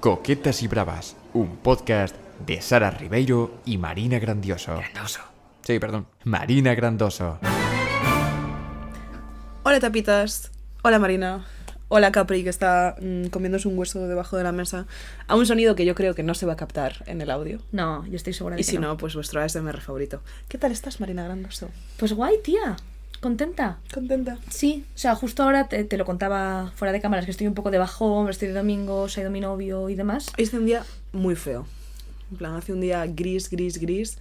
Coquetas y Bravas, un podcast de Sara Ribeiro y Marina Grandioso. Grandoso. Sí, perdón, Marina Grandoso. Hola tapitas. Hola Marina. Hola Capri, que está mm, comiéndose un hueso debajo de la mesa. A un sonido que yo creo que no se va a captar en el audio. No, yo estoy segura de Y que si no, pues vuestro ASMR favorito. ¿Qué tal estás, Marina Grandoso? Pues guay, tía. Contenta. ¿Contenta? Sí, o sea, justo ahora te, te lo contaba fuera de cámaras que estoy un poco de bajón, estoy de domingo, se ha ido mi novio y demás. Hace un día muy feo. En plan, hace un día gris, gris, gris.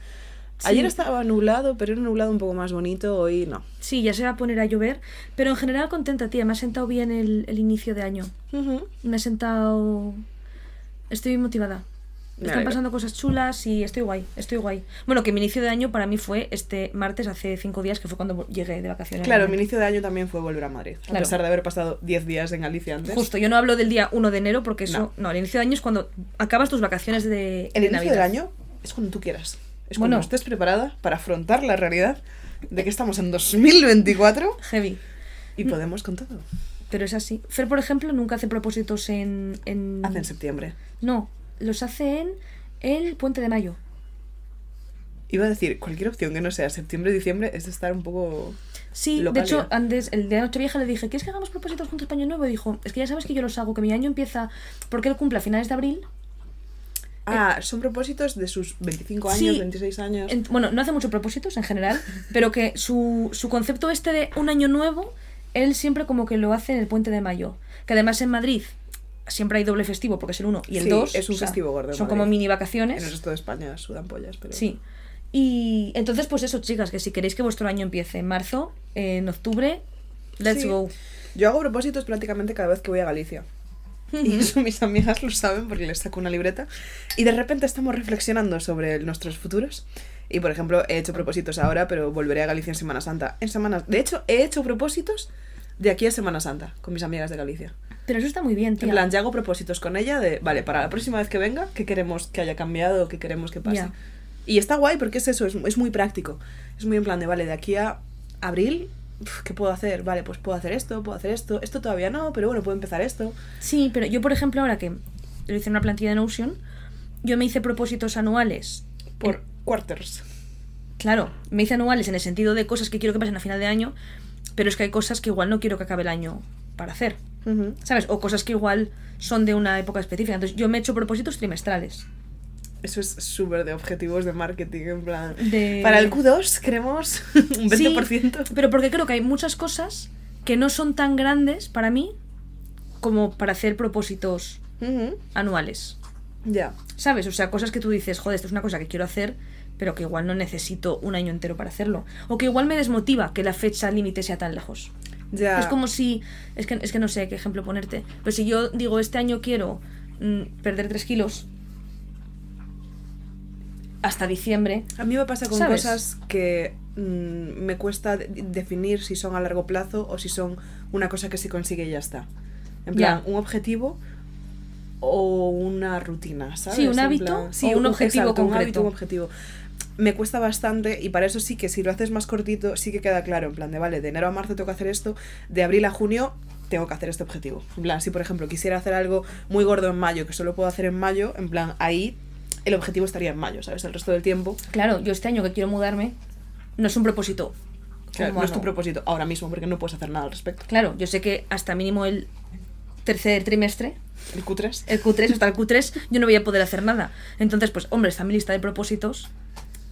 Sí. Ayer estaba nublado, pero era un nublado un poco más bonito. Hoy no. Sí, ya se va a poner a llover, pero en general contenta, tía. Me ha sentado bien el, el inicio de año. Me ha sentado... Estoy motivada. Me Están alegro. pasando cosas chulas y estoy guay, estoy guay. Bueno, que mi inicio de año para mí fue este martes hace cinco días, que fue cuando llegué de vacaciones. Claro, mi inicio de año también fue volver a Madrid. A pesar de haber pasado 10 días en Galicia antes. Justo, yo no hablo del día 1 de enero porque eso... No. No, el inicio de año es cuando acabas tus vacaciones de, El de inicio Navidad. del año es cuando tú quieras. Es Bueno. cuando estés preparada para afrontar la realidad de que estamos en 2024 Heavy. y podemos con todo. Pero es así. Fer, por ejemplo, nunca hace propósitos en... en... Hace en septiembre. No, los hace en el puente de mayo. Iba a decir, cualquier opción que no sea septiembre, diciembre, es de estar un poco... Sí, de hecho, ya. antes, el de Nochevieja le dije, ¿quieres que hagamos propósitos juntos para Año Nuevo? Y dijo, es que ya sabes que yo los hago, que mi año empieza porque él cumple a finales de abril. Ah, son propósitos de sus 25 años, Sí. 26 años. En- bueno, no hace muchos propósitos en general, pero que su, su concepto este de un año nuevo, él siempre como que lo hace en el puente de mayo. Que además en Madrid siempre hay doble festivo porque es el 1 y el Sí, 2. es un festivo gordo en Son Madrid. como mini En vacaciones. el resto de España sudan pollas, pero... Sí. Y entonces, pues eso, chicas, que si queréis que vuestro año empiece en marzo, en octubre, let's Sí. go. Yo hago propósitos prácticamente cada vez que voy a Galicia. Y eso mis amigas lo saben porque les saco una libreta. Y de repente estamos reflexionando sobre nuestros futuros. Y por ejemplo, he hecho propósitos ahora, pero volveré a Galicia en Semana Santa. En semanas. De hecho, he hecho propósitos de aquí a Semana Santa con mis amigas de Galicia. Pero eso está muy bien, tía. En plan, ya hago propósitos con ella de, vale, para la próxima vez que venga, ¿qué queremos que haya cambiado? ¿Qué queremos que pase? Y está guay porque es eso, es, es muy práctico. Es muy en plan de, vale, de aquí a abril, ¿qué puedo hacer? Vale, pues puedo hacer esto, puedo hacer esto. Esto todavía no, pero bueno, puedo empezar esto. Sí, pero yo, por ejemplo, ahora que lo hice en una plantilla de Notion, yo me hice propósitos anuales. Por En- quarters. claro, me hice anuales en el sentido de cosas que quiero que pasen a final de año, pero es que hay cosas que igual no quiero que acabe el año para hacer. ¿Sabes? O cosas que igual son de una época específica. Entonces, yo me he hecho propósitos trimestrales. Eso es súper de objetivos de marketing, en plan... De- Para el Q2 queremos un 20%. Sí, pero porque creo que hay muchas cosas que no son tan grandes para mí como para hacer propósitos anuales. Ya. ¿Sabes? O sea, cosas que tú dices, joder, esto es una cosa que quiero hacer, pero que igual no necesito un año entero para hacerlo. O que igual me desmotiva que la fecha límite sea tan lejos. Ya. Es como si. Es que, es que no sé qué ejemplo ponerte. Pero si yo digo, este año quiero mm, perder 3 kilos hasta diciembre. A mí me pasa con ¿Sabes? cosas que mm, me cuesta de- definir si son a largo plazo o si son una cosa que se consigue y ya está. En plan, Ya. un objetivo o una rutina, ¿sabes? Sí, un hábito plan- o un objetivo exacto, un hábito, un objetivo. Me cuesta bastante y para eso sí que si lo haces más cortito sí que queda claro, en plan de, vale, de enero a marzo tengo que hacer esto, de abril a junio tengo que hacer este objetivo. En plan, si por ejemplo quisiera hacer algo muy gordo en mayo que solo puedo hacer en mayo, en plan, ahí el objetivo estaría en mayo, ¿sabes? El resto del tiempo Claro, yo este año que quiero mudarme no es un propósito. Claro, no es tu propósito ahora mismo porque no puedes hacer nada al respecto. Claro, yo sé que hasta mínimo el tercer trimestre, El Q3. el Q3, hasta el Q3, yo no voy a poder hacer nada. Entonces, pues, hombre, está mi lista de propósitos,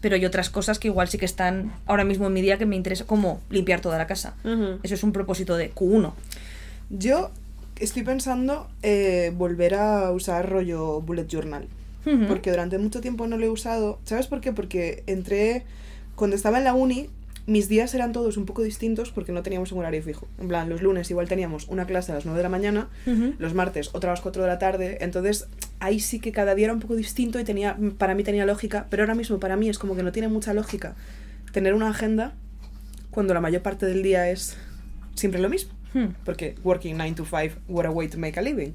pero hay otras cosas que igual sí que están ahora mismo en mi día que me interesa, como limpiar toda la casa. Eso es un propósito de Q1. Yo estoy pensando eh, volver a usar rollo bullet journal. Porque durante mucho tiempo no lo he usado. ¿Sabes por qué? Porque entré. Cuando estaba en la uni, mis días eran todos un poco distintos porque no teníamos un horario fijo. En plan, los lunes igual teníamos una clase a las 9 de la mañana, los martes otra a las 4 de la tarde. Entonces, ahí sí que cada día era un poco distinto y tenía para mí tenía lógica. Pero ahora mismo para mí es como que no tiene mucha lógica tener una agenda cuando la mayor parte del día es siempre lo mismo. Hmm. Porque working 9 to 5, what a way to make a living.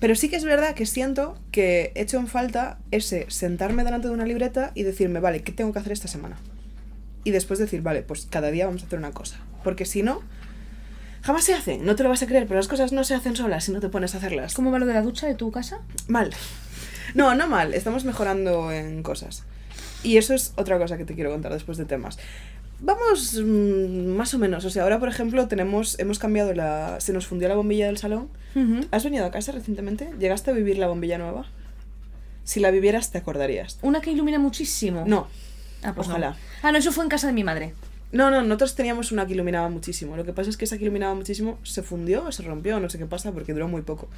Pero sí que es verdad que siento que he hecho en falta ese sentarme delante de una libreta y decirme, vale, ¿qué tengo que hacer esta semana? Y después decir, vale, pues cada día vamos a hacer una cosa. Porque si no, Jamás se hacen, no te lo vas a creer, pero las cosas no se hacen solas si no te pones a hacerlas. ¿Cómo va lo de la ducha de tu casa? Mal. No, no mal, estamos mejorando en cosas. Y eso es otra cosa que te quiero contar después de temas. Vamos mm, más o menos, o sea, ahora por ejemplo tenemos, hemos cambiado la... Se nos fundió la bombilla del salón. ¿Has venido a casa recientemente? ¿Llegaste a vivir la bombilla nueva? Si la vivieras te acordarías. Una que ilumina muchísimo. No, Ah, pues ojalá. no. Ah, no, eso fue en casa de mi madre. No, no, nosotros teníamos una que iluminaba muchísimo. Lo que pasa es que esa que iluminaba muchísimo se fundió o se rompió, no sé qué pasa, porque duró muy poco.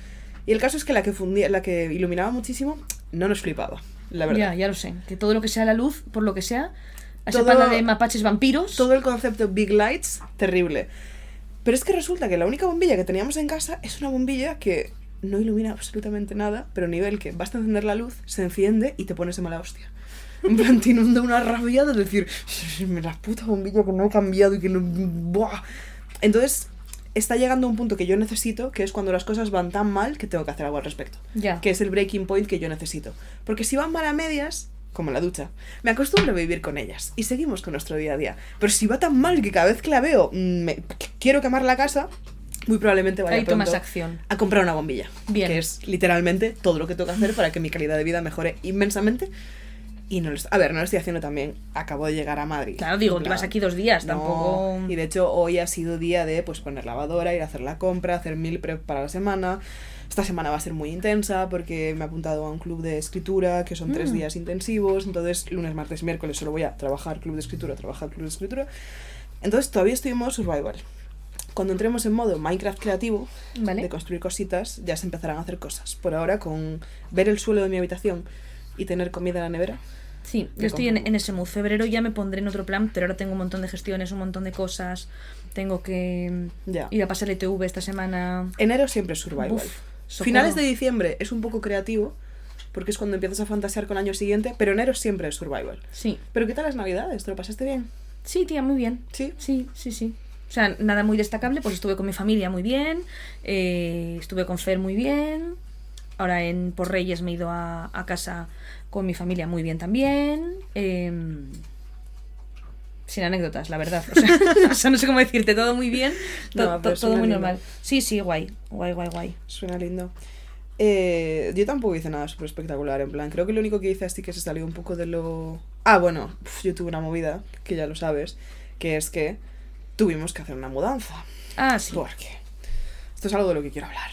Y el caso es que la que fundía, la que iluminaba muchísimo, no nos flipaba, la verdad. Ya, ya lo sé. Que todo lo que sea la luz, por lo que sea, a esa panda de mapaches vampiros. Todo el concepto Big Lights, terrible. Pero es que resulta que la única bombilla que teníamos en casa es una bombilla que no ilumina absolutamente nada, pero a nivel que basta encender la luz, se enciende y te pones de mala hostia. En plan, te inunda una rabia de decir, la puta bombilla que no he cambiado y que no... Buah. Entonces, está llegando a un punto que yo necesito, que es cuando las cosas van tan mal que tengo que hacer algo al respecto. Ya. Que es el breaking point que yo necesito. Porque si van mal a medias, como la ducha, me acostumbro a vivir con ellas y seguimos con nuestro día a día. Pero si va tan mal que cada vez que la veo mm, me- quiero quemar la casa, muy probablemente vaya Ahí tomas acción. a comprar una bombilla. Bien. Que es literalmente todo lo que tengo que hacer para que mi calidad de vida mejore inmensamente. Y no lo a ver, no lo estoy haciendo también. Acabo de llegar a Madrid. Claro, digo, En llevas plan, aquí dos días, no, tampoco. Y de hecho, hoy ha sido día de pues poner lavadora, ir a hacer la compra, hacer mil prep para la semana. Esta semana va a ser muy intensa porque me he apuntado a un club de escritura que son tres Mm. días intensivos. Entonces, lunes, martes, miércoles solo voy a trabajar club de escritura, trabajar club de escritura. Entonces, todavía estoy en modo survival. Cuando entremos en modo Minecraft creativo, Vale. de construir cositas, ya se empezarán a hacer cosas. Por ahora, con ver el suelo de mi habitación y tener comida en la nevera, Sí, yo estoy en, en ese mood. Febrero ya me pondré en otro plan, pero ahora tengo un montón de gestiones, un montón de cosas. Tengo que ya. ir a pasar el ITV esta semana. Enero siempre es survival. Uf. Finales de diciembre es un poco creativo, porque es cuando empiezas a fantasear con el año siguiente, pero enero siempre es survival. Sí. ¿Pero qué tal las navidades? ¿Te lo pasaste bien? Sí, tía, muy bien. ¿Sí? Sí, sí, sí. O sea, nada muy destacable, pues estuve con mi familia muy bien, eh, estuve con Fer muy bien, ahora en por Reyes me he ido a, a casa con mi familia muy bien también. em, sin anécdotas, la verdad. O sea, o sea, no sé cómo decirte, todo muy bien, to- No, to- pero todo muy lindo. normal. Sí, sí, guay, guay, guay, guay. Suena lindo. Eh, yo tampoco hice nada súper espectacular, en plan, creo que lo único que hice así que se salió un poco de lo... Ah, bueno, yo tuve una movida, que ya lo sabes, que es que tuvimos que hacer una mudanza. Ah, sí. Porque esto es algo de lo que quiero hablar.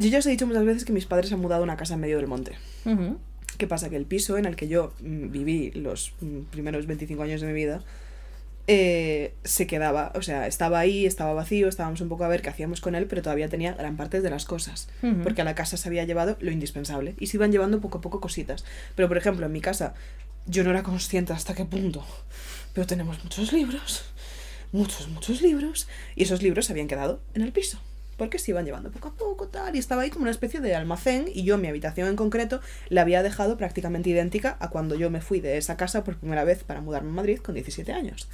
Yo ya os he dicho muchas veces que mis padres se han mudado a una casa en medio del monte. ¿Qué pasa? Que el piso en el que yo mm, viví los mm, primeros 25 años de mi vida eh, se quedaba, o sea, estaba ahí, estaba vacío, estábamos un poco a ver qué hacíamos con él, pero todavía tenía gran parte de las cosas. Porque a la casa se había llevado lo indispensable y se iban llevando poco a poco cositas. Pero, por ejemplo, en mi casa yo no era consciente hasta qué punto, pero tenemos muchos libros, muchos, muchos libros, y esos libros se habían quedado en el piso. Porque se iban llevando poco a poco, tal, y estaba ahí como una especie de almacén, y yo, mi habitación en concreto, la había dejado prácticamente idéntica a cuando yo me fui de esa casa por primera vez para mudarme a Madrid con 17 años.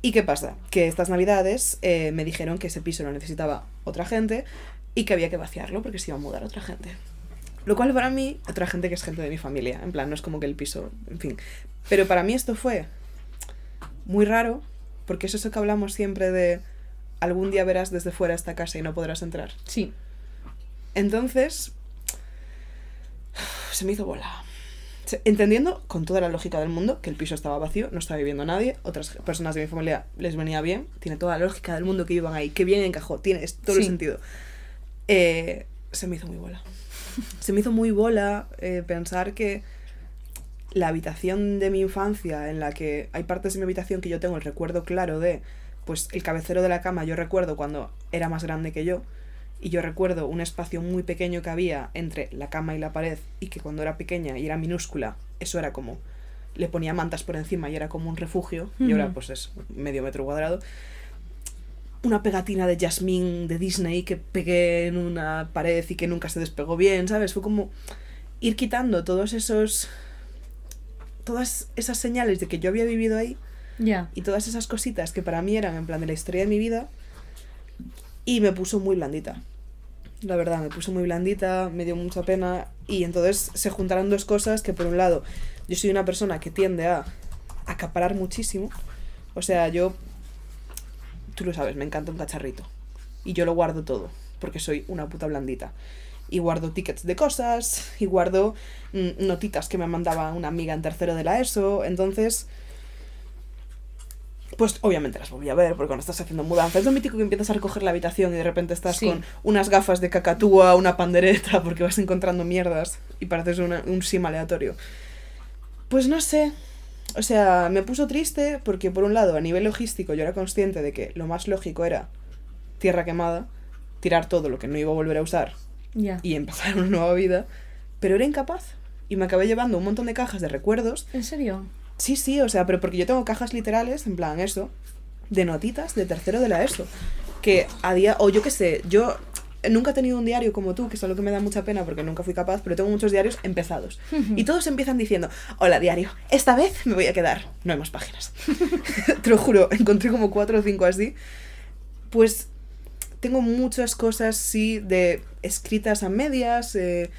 ¿Y qué pasa? Que estas navidades eh, me dijeron que ese piso lo necesitaba otra gente y que había que vaciarlo porque se iba a mudar otra gente. Lo cual para mí, otra gente que es gente de mi familia, en plan, no es como que el piso, en fin. Pero para mí esto fue muy raro, porque es eso que hablamos siempre de algún día verás desde fuera esta casa y no podrás entrar. Sí. Entonces, se me hizo bola. Entendiendo con toda la lógica del mundo que el piso estaba vacío, no estaba viviendo nadie, otras personas de mi familia les venía bien, tiene toda la lógica del mundo que vivan ahí, que bien encajó, tiene todo el sentido. Eh, se me hizo muy bola. Se me hizo muy bola eh, pensar que la habitación de mi infancia, en la que hay partes de mi habitación que yo tengo el recuerdo claro de, pues el cabecero de la cama, yo recuerdo cuando era más grande que yo, y yo recuerdo un espacio muy pequeño que había entre la cama y la pared, y que cuando era pequeña y era minúscula, eso era como, le ponía mantas por encima y era como un refugio, y ahora pues es medio metro cuadrado. Una pegatina de Jasmine de Disney que pegué en una pared y que nunca se despegó bien, ¿sabes? Fue como ir quitando todos esos todas esas señales de que yo había vivido ahí Y todas esas cositas que para mí eran en plan de la historia de mi vida y me puso muy blandita. La verdad, me puso muy blandita, me dio mucha pena y entonces se juntaron dos cosas que por un lado yo soy una persona que tiende a acaparar muchísimo, o sea, yo tú lo sabes, me encanta un cacharrito. Y yo lo guardo todo, porque soy una puta blandita. Y guardo tickets de cosas, y guardo mm, notitas que me mandaba una amiga en tercero de la ESO. Entonces, pues obviamente las volví a ver, porque cuando estás haciendo mudanza es lo mítico que empiezas a recoger la habitación y de repente estás Sí. con unas gafas de cacatúa, una pandereta, porque vas encontrando mierdas y pareces una- un sim aleatorio. Pues no sé. O sea, me puso triste porque por un lado, a nivel logístico, yo era consciente de que lo más lógico era tierra quemada, tirar todo lo que no iba a volver a usar y empezar una nueva vida, pero era incapaz. Y me acabé llevando un montón de cajas de recuerdos ¿En serio? Sí, sí, o sea, pero porque yo tengo cajas literales, en plan eso, de notitas de tercero de la ESO. Que a día, o yo qué sé, yo nunca he tenido un diario como tú, que es algo que me da mucha pena porque nunca fui capaz, pero tengo muchos diarios empezados. Y todos empiezan diciendo, hola diario, esta vez me voy a quedar. No hay más páginas. Te lo juro, encontré como cuatro o cinco así. Pues tengo muchas cosas, sí, de escritas a medias. eh,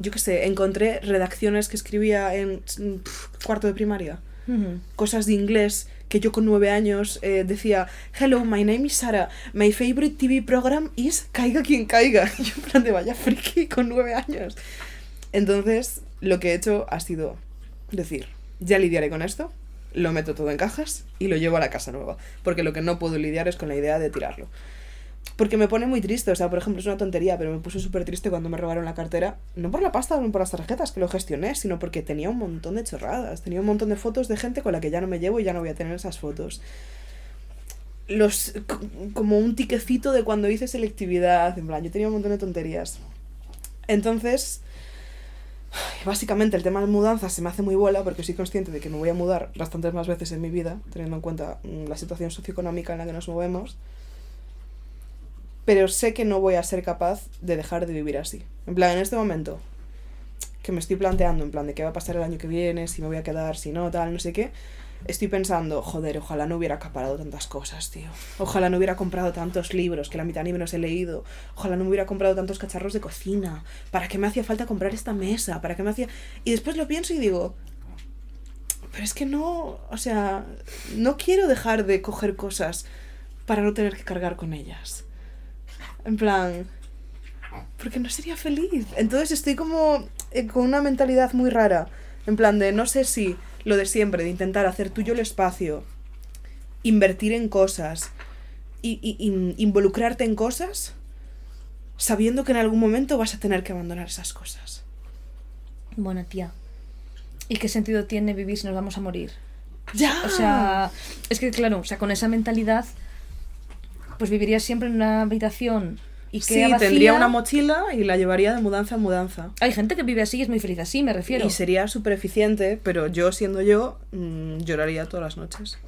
yo qué sé, encontré redacciones que escribía en mm, pf, cuarto de primaria Ujú. cosas de inglés que yo con nueve años eh, decía Hello, my name is Sarah, my favorite TV program is Caiga quien caiga. Y yo en plan de vaya friki con nueve años. Entonces, lo que he hecho ha sido decir, ya lidiaré con esto, lo meto todo en cajas y lo llevo a la casa nueva. Porque lo que no puedo lidiar es con la idea de tirarlo. Porque me pone muy triste, o sea, por ejemplo, es una tontería, pero me puso súper triste cuando me robaron la cartera, no por la pasta no por las tarjetas que lo gestioné, sino porque tenía un montón de chorradas, tenía un montón de fotos de gente con la que ya no me llevo y ya no voy a tener esas fotos. Los, como un tiquecito de cuando hice selectividad, en plan, yo tenía un montón de tonterías. Entonces, básicamente el tema de mudanzas se me hace muy bola porque soy consciente de que me voy a mudar bastantes más veces en mi vida, teniendo en cuenta mm, la situación socioeconómica en la que nos movemos pero sé que no voy a ser capaz de dejar de vivir así. En plan, en este momento que me estoy planteando, en plan, de qué va a pasar el año que viene, si me voy a quedar, si no, tal, no sé qué, estoy pensando, joder, ojalá no hubiera acaparado tantas cosas, tío. Ojalá no hubiera comprado tantos libros, que la mitad ni me los he leído. Ojalá no hubiera comprado tantos cacharros de cocina. ¿Para qué me hacía falta comprar esta mesa? ¿Para qué me hacía...? Y después lo pienso y digo, pero es que no, o sea, no quiero dejar de coger cosas para no tener que cargar con ellas. En plan, porque no sería feliz. Entonces estoy como eh, con una mentalidad muy rara. En plan de, no sé si lo de siempre, de intentar hacer tuyo el espacio, invertir en cosas y, y- y involucrarte en cosas, sabiendo que en algún momento vas a tener que abandonar esas cosas. Bueno, tía. ¿Y qué sentido tiene vivir si nos vamos a morir? ¡Ya! O sea, es que claro, o sea, con esa mentalidad, pues vivirías siempre en una habitación y que sí, tendría una mochila y la llevaría de mudanza en mudanza. Hay gente que vive así y es muy feliz así, me refiero. Y sería súper eficiente, pero yo siendo yo, mm, lloraría todas las noches.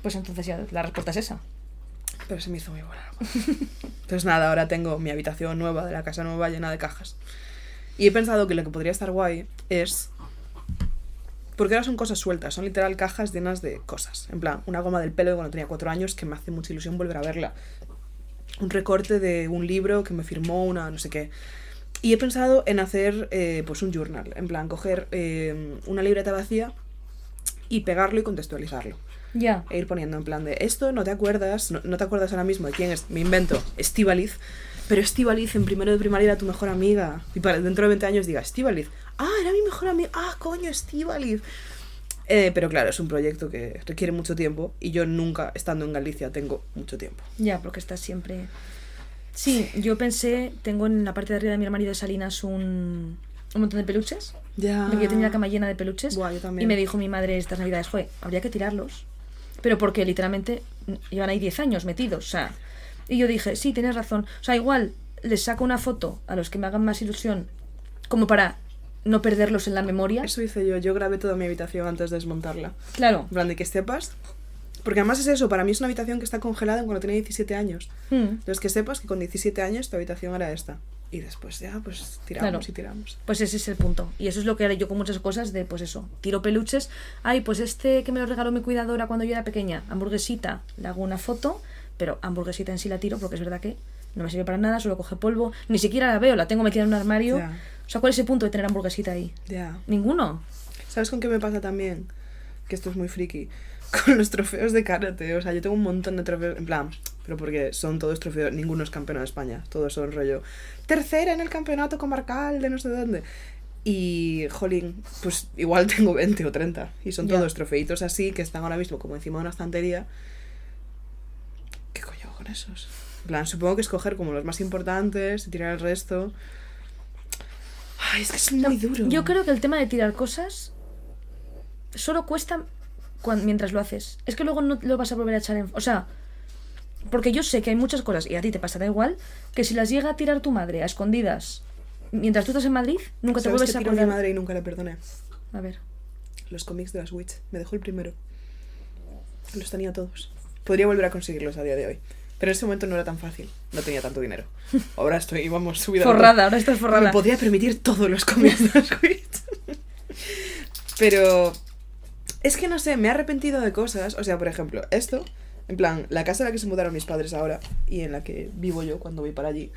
Pues entonces ya la respuesta es esa. Pero se me hizo muy buena. Entonces nada, ahora tengo mi habitación nueva de la casa nueva llena de cajas. Y he pensado que lo que podría estar guay es... Porque ahora son cosas sueltas, son literal cajas llenas de cosas. En plan, una goma del pelo de cuando tenía cuatro años que me hace mucha ilusión volver a verla. Un recorte de un libro que me firmó una no sé qué. Y he pensado en hacer eh, pues un journal. En plan, coger eh, una libreta vacía y pegarlo y contextualizarlo Ya. e ir poniendo en plan de esto no te acuerdas, no, no te acuerdas ahora mismo de quién es, me invento, Estivaliz, pero Estivaliz en primero de primaria era tu mejor amiga. Y para dentro de 20 años diga, Estivaliz, ah, era mi mejor amiga, ah, coño, Estivaliz. Eh, pero claro, es un proyecto que requiere mucho tiempo y yo nunca, estando en Galicia, tengo mucho tiempo. Ya, porque estás siempre. Sí, yo pensé, tengo en la parte de arriba de mi armario de Salinas un, un montón de peluches. Ya. Porque yo tenía la cama llena de peluches. Buah, yo también. Y me dijo mi madre estas navidades, joder, habría que tirarlos. Pero porque literalmente llevan ahí 10 años metidos, o sea. Y yo dije, sí, tienes razón. O sea, igual les saco una foto a los que me hagan más ilusión, como para no perderlos en la memoria. Eso hice yo, yo grabé toda mi habitación antes de desmontarla. Claro. En plan de que sepas. Porque además es eso, para mí es una habitación que está congelada cuando tenía 17 años. Mm. Entonces que sepas que con 17 años tu habitación era esta. Y después ya, pues tiramos Claro. y tiramos. Pues ese es el punto. Y eso es lo que haré yo con muchas cosas de, pues eso, tiro peluches. Ay, pues este que me lo regaló mi cuidadora cuando yo era pequeña, hamburguesita, le hago una foto, pero hamburguesita en sí la tiro porque es verdad que no me sirve para nada, solo coge polvo, ni siquiera la veo, la tengo metida en un armario. O sea, ¿cuál es el punto de tener hamburguesita ahí? Ya. Ninguno. ¿Sabes con qué me pasa también? Que esto es muy friki. con los trofeos de karate. O sea, yo tengo un montón de trofeos, en plan, pero porque son todos trofeos, ninguno es campeón de España, todos son rollo tercera en el campeonato comarcal de no sé dónde. Y, jolín, pues igual tengo 20 o 30. Y son todos trofeitos así que están ahora mismo como encima de una estantería. ¿Qué coño hago con esos? En plan, supongo que escoger como los más importantes y tirar el resto. Ay, es que es muy duro. Yo creo que el tema de tirar cosas solo cuesta cuan- mientras lo haces. Es que luego no lo vas a volver a echar en... O sea, porque yo sé que hay muchas cosas, y a ti te pasará igual, que si las llega a tirar tu madre a escondidas mientras tú estás en Madrid, nunca te ¿Sabes vuelves qué a tiró mi acordar. madre y nunca le perdoné? A ver. Los cómics de las Witch. Me dejó el primero. Los tenía todos. Podría volver a conseguirlos a día de hoy. Pero en ese momento no era tan fácil. No tenía tanto dinero. Ahora estoy, vamos, subida. Forrada, ahora estás Me forrada. podía permitir todos los Witch. Pero es que no sé, me he arrepentido de cosas. O sea, por ejemplo, esto, en plan, la casa en la que se mudaron mis padres ahora y en la que vivo yo cuando voy para allí,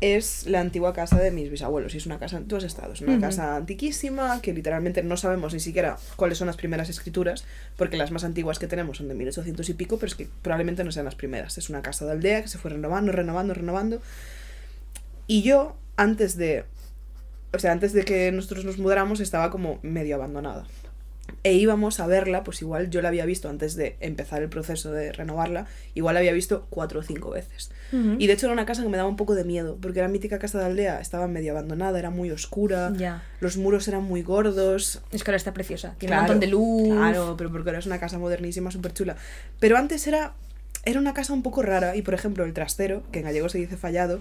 es la antigua casa de mis bisabuelos. Y es una casa, tú has estado, es una casa antiquísima que literalmente no sabemos ni siquiera cuáles son las primeras escrituras, porque las más antiguas que tenemos son de 1800 y pico, pero es que probablemente no sean las primeras. Es una casa de aldea que se fue renovando, renovando, renovando. Y yo, antes de. O sea, antes de que nosotros nos mudáramos, estaba como medio abandonada. E íbamos a verla, pues igual yo la había visto antes de empezar el proceso de renovarla, igual la había visto cuatro o cinco veces. Y de hecho era una casa que me daba un poco de miedo, porque la mítica casa de aldea estaba medio abandonada, era muy oscura, Ya. los muros eran muy gordos. Es que ahora está preciosa. Tiene Claro, un montón de luz. Claro, pero porque ahora es una casa modernísima, súper chula. Pero antes era, era una casa un poco rara, y por ejemplo el trastero, que en gallego se dice fallado,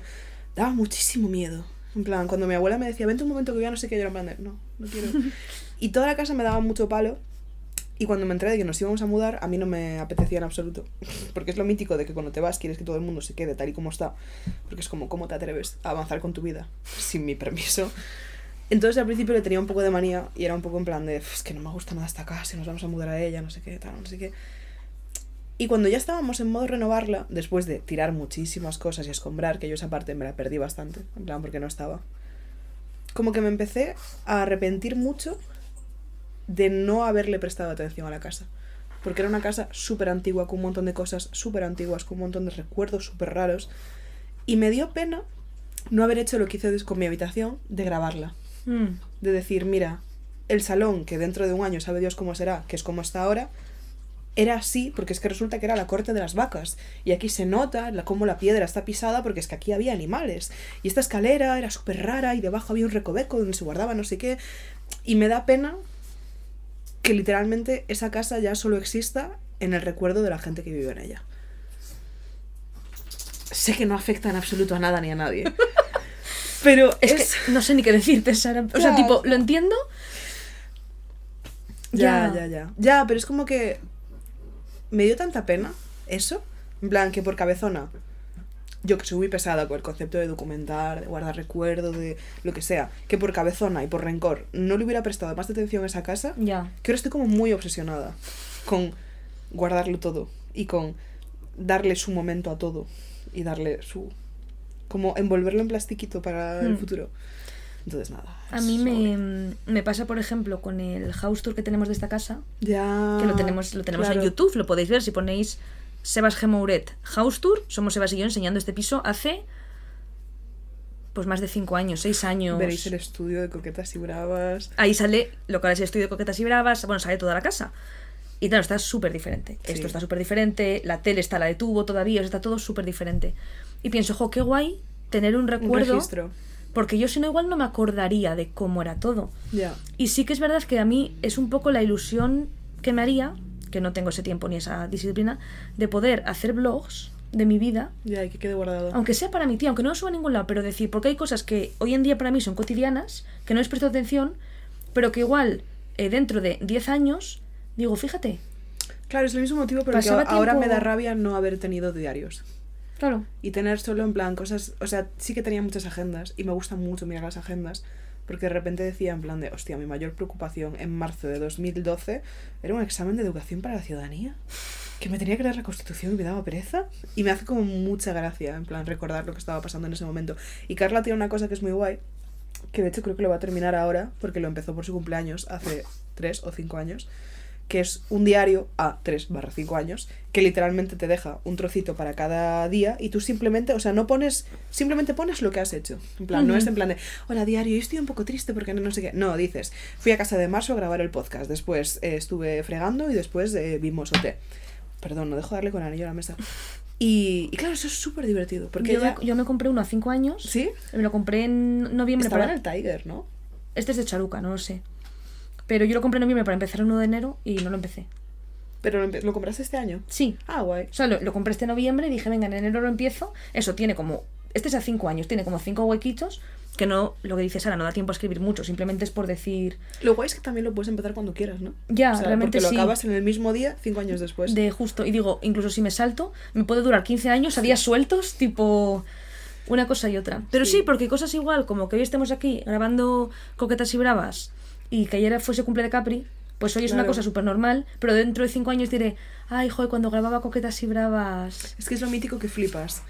daba muchísimo miedo. En plan, cuando mi abuela me decía, vente un momento que ya no sé qué, yo era en plan de, no, no quiero. y toda la casa me daba mucho palo. Y cuando me enteré de que nos íbamos a mudar, a mí no me apetecía en absoluto. Porque es lo mítico de que cuando te vas quieres que todo el mundo se quede tal y como está. Porque es como, ¿cómo te atreves a avanzar con tu vida sin mi permiso? Entonces al principio le tenía un poco de manía y era un poco en plan de, es que no me gusta nada esta casa nos vamos a mudar a ella, no sé qué, tal, no sé qué. Y cuando ya estábamos en modo renovarla, después de tirar muchísimas cosas y escombrar, que yo esa parte me la perdí bastante, en plan porque no estaba, como que me empecé a arrepentir mucho de no haberle prestado atención a la casa. Porque era una casa súper antigua, con un montón de cosas súper antiguas, con un montón de recuerdos súper raros. Y me dio pena no haber hecho lo que hice con mi habitación, de grabarla. Mm. De decir, mira, el salón, que dentro de un año sabe Dios cómo será, que es como está ahora, era así, porque es que resulta que era la corte de las vacas. Y aquí se nota la, cómo la piedra está pisada, porque es que aquí había animales. Y esta escalera era súper rara y debajo había un recoveco donde se guardaba no sé qué. Y me da pena que literalmente esa casa ya solo exista en el recuerdo de la gente que vive en ella. Sé que no afecta en absoluto a nada ni a nadie. Pero Es, es, que no sé ni qué decirte, Sara. O sea, tipo, lo entiendo. Ya, Ya. ya, ya. Ya, pero es como que me dio tanta pena eso. En plan, que por cabezona, yo que soy muy pesada con el concepto de documentar, de guardar recuerdo, de lo que sea, que por cabezona y por rencor no le hubiera prestado más atención a esa casa, Ya. que ahora estoy como muy obsesionada con guardarlo todo y con darle su momento a todo y darle su... como envolverlo en plastiquito para el Hmm. futuro. Entonces, nada. A mí me, me pasa, por ejemplo, con el house tour que tenemos de esta casa, Ya... que lo tenemos, lo tenemos claro. en YouTube, lo podéis ver si ponéis Sebas Gemouret House Tour. Somos Sebas y yo enseñando este piso hace pues más de 5 años, 6 años. Veréis el estudio de coquetas y bravas. Ahí sale lo que es el estudio de Coquetas y Bravas, bueno, sale toda la casa. Y claro, está súper diferente. Sí. Esto está súper diferente, la tele está la de tubo todavía, está todo súper diferente. Y pienso, jo, qué guay tener un Un recuerdo, registro. Porque yo si no igual no me acordaría de cómo era todo. Y sí que es verdad que a mí es un poco la ilusión que me haría, que no tengo ese tiempo ni esa disciplina, de poder hacer vlogs de mi vida, Ya, y que quede guardado. aunque sea para mi tía, aunque no lo suba a ningún lado, pero decir, porque hay cosas que hoy en día para mí son cotidianas, que no les presto atención, pero que igual eh, dentro de 10 años digo, fíjate, Claro, es el mismo motivo el que ahora me da rabia no haber tenido diarios. Y tener solo en plan cosas... O sea, sí que tenía muchas agendas y me gusta mucho mirar las agendas porque de repente decía en plan de, hostia, mi mayor preocupación en marzo de 2012 era un examen de educación para la ciudadanía. Que me tenía que leer la Constitución y me daba pereza. Y me hace como mucha gracia, en plan, recordar lo que estaba pasando en ese momento. Y Carla tiene una cosa que es muy guay, que de hecho creo que lo va a terminar ahora, porque lo empezó por su cumpleaños hace tres o cinco años, que es un diario a 3 barra 5 años, que literalmente te deja un trocito para cada día y tú simplemente, o sea, no pones, simplemente pones lo que has hecho. En plan, no es en plan de, hola diario, estoy un poco triste porque no, no sé qué. No, dices, fui a casa de Marzo a grabar el podcast, después eh, estuve fregando y después eh, vimos OT. Perdón, no dejo darle con anillo a la mesa. Y, y claro, eso es súper divertido. Porque yo, ella- me, yo me compré uno a 5 años. ¿Sí? Me lo compré en noviembre. Estaba en para- el Tiger, ¿no? Este es de Charuca, no lo sé. Pero yo lo compré en noviembre para empezar el 1 de enero y no lo empecé. Pero lo, ¿lo compraste este año. Sí. Ah, guay. O sea, lo, lo compré este noviembre y dije, venga, en enero lo empiezo. Eso tiene como. Este es a 5 años, tiene como 5 huequitos. Que no, lo que dice Sara, no da tiempo a escribir mucho. Simplemente es por decir. Lo guay es que también lo puedes empezar cuando quieras, ¿no? Ya, O sea, realmente porque sí. lo acabas en el mismo día, cinco años después. de justo. Y digo, incluso si me salto, me puede durar 15 años a días sueltos, tipo. Una cosa y otra. Pero sí, Sí. porque cosas igual, como que hoy estemos aquí grabando Coquetas y Bravas y que ayer fuese cumple de Capri, pues hoy es una cosa súper normal, pero dentro de 5 años diré, ay, joder, cuando grababa Coquetas y Bravas. Es que es lo mítico que flipas.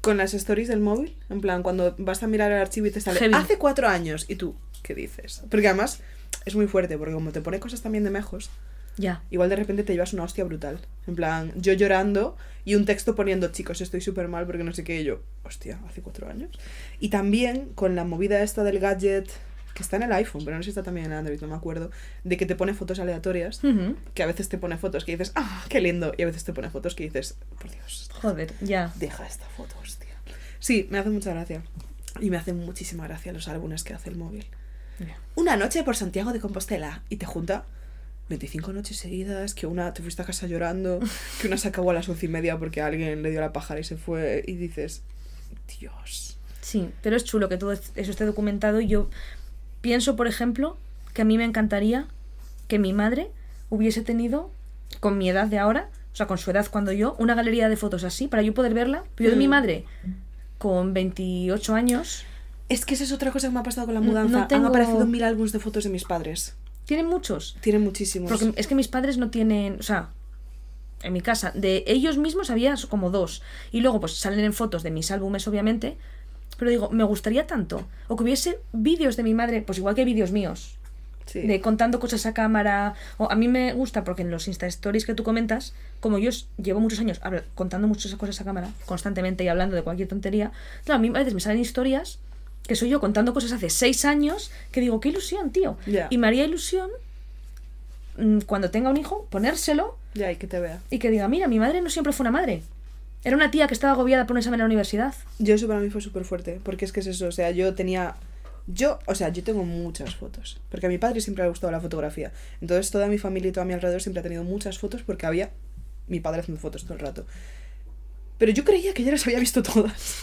Con las stories del móvil, en plan, cuando vas a mirar el archivo y te sale Heavy. hace cuatro años, y tú, ¿qué dices? Porque además es muy fuerte, porque como te pone cosas también de mejos, Ya. igual de repente te llevas una hostia brutal. En plan, yo llorando y un texto poniendo, chicos, estoy súper mal porque no sé qué, y yo, hostia, hace cuatro años. Y también con la movida esta del gadget, que está en el iPhone, pero no sé si está también en Android, no me acuerdo, de que te pone fotos aleatorias, que a veces te pone fotos que dices, ah, qué lindo, y a veces te pone fotos que dices, por Dios, Joder, ya. deja esta foto, hostia. Sí, me hace mucha gracia. Y me hacen muchísima gracia los álbumes que hace el móvil. Una noche por Santiago de Compostela y te junta 25 noches seguidas, que una te fuiste a casa llorando, que una se acabó a las once y media porque alguien le dio la pájara y se fue y dices, Dios. Sí, pero es chulo que todo es- eso esté documentado y yo pienso, por ejemplo, que a mí me encantaría que mi madre hubiese tenido, con mi edad de ahora, o sea, con su edad cuando yo, una galería de fotos así, para yo poder verla. Yo de mi Mm. madre, con 28 años, Es que esa es otra cosa que me ha pasado con la mudanza. no tengo- Han aparecido mil álbumes de fotos de mis padres. tienen muchos. Tienen muchísimos. Porque es que mis padres no tienen, o sea, en mi casa, de ellos mismos había como dos. Y luego pues salen en fotos de mis álbumes, obviamente. Pero digo, me gustaría tanto. O que hubiese vídeos de mi madre, pues igual que vídeos míos. Sí. de contando cosas a cámara. O a mí me gusta porque en los Insta Stories que tú comentas, como yo llevo muchos años contando muchas cosas a cámara constantemente y hablando de cualquier tontería, claro, a mí a veces me salen historias que soy yo contando cosas hace seis años que digo, qué ilusión, tío. Y me haría ilusión mm, cuando tenga un hijo ponérselo Ya, y que te vea. y que diga, mira, mi madre no siempre fue una madre. Era una tía que estaba agobiada por un examen en la universidad. Yo eso para mí fue súper fuerte, porque es que es eso, o sea, yo tenía... Yo, o sea, yo tengo muchas fotos, porque a mi padre siempre le ha gustado la fotografía. Entonces toda mi familia y todo a mi alrededor siempre ha tenido muchas fotos porque había mi padre haciendo fotos todo el rato. Pero yo creía que ya las había visto todas.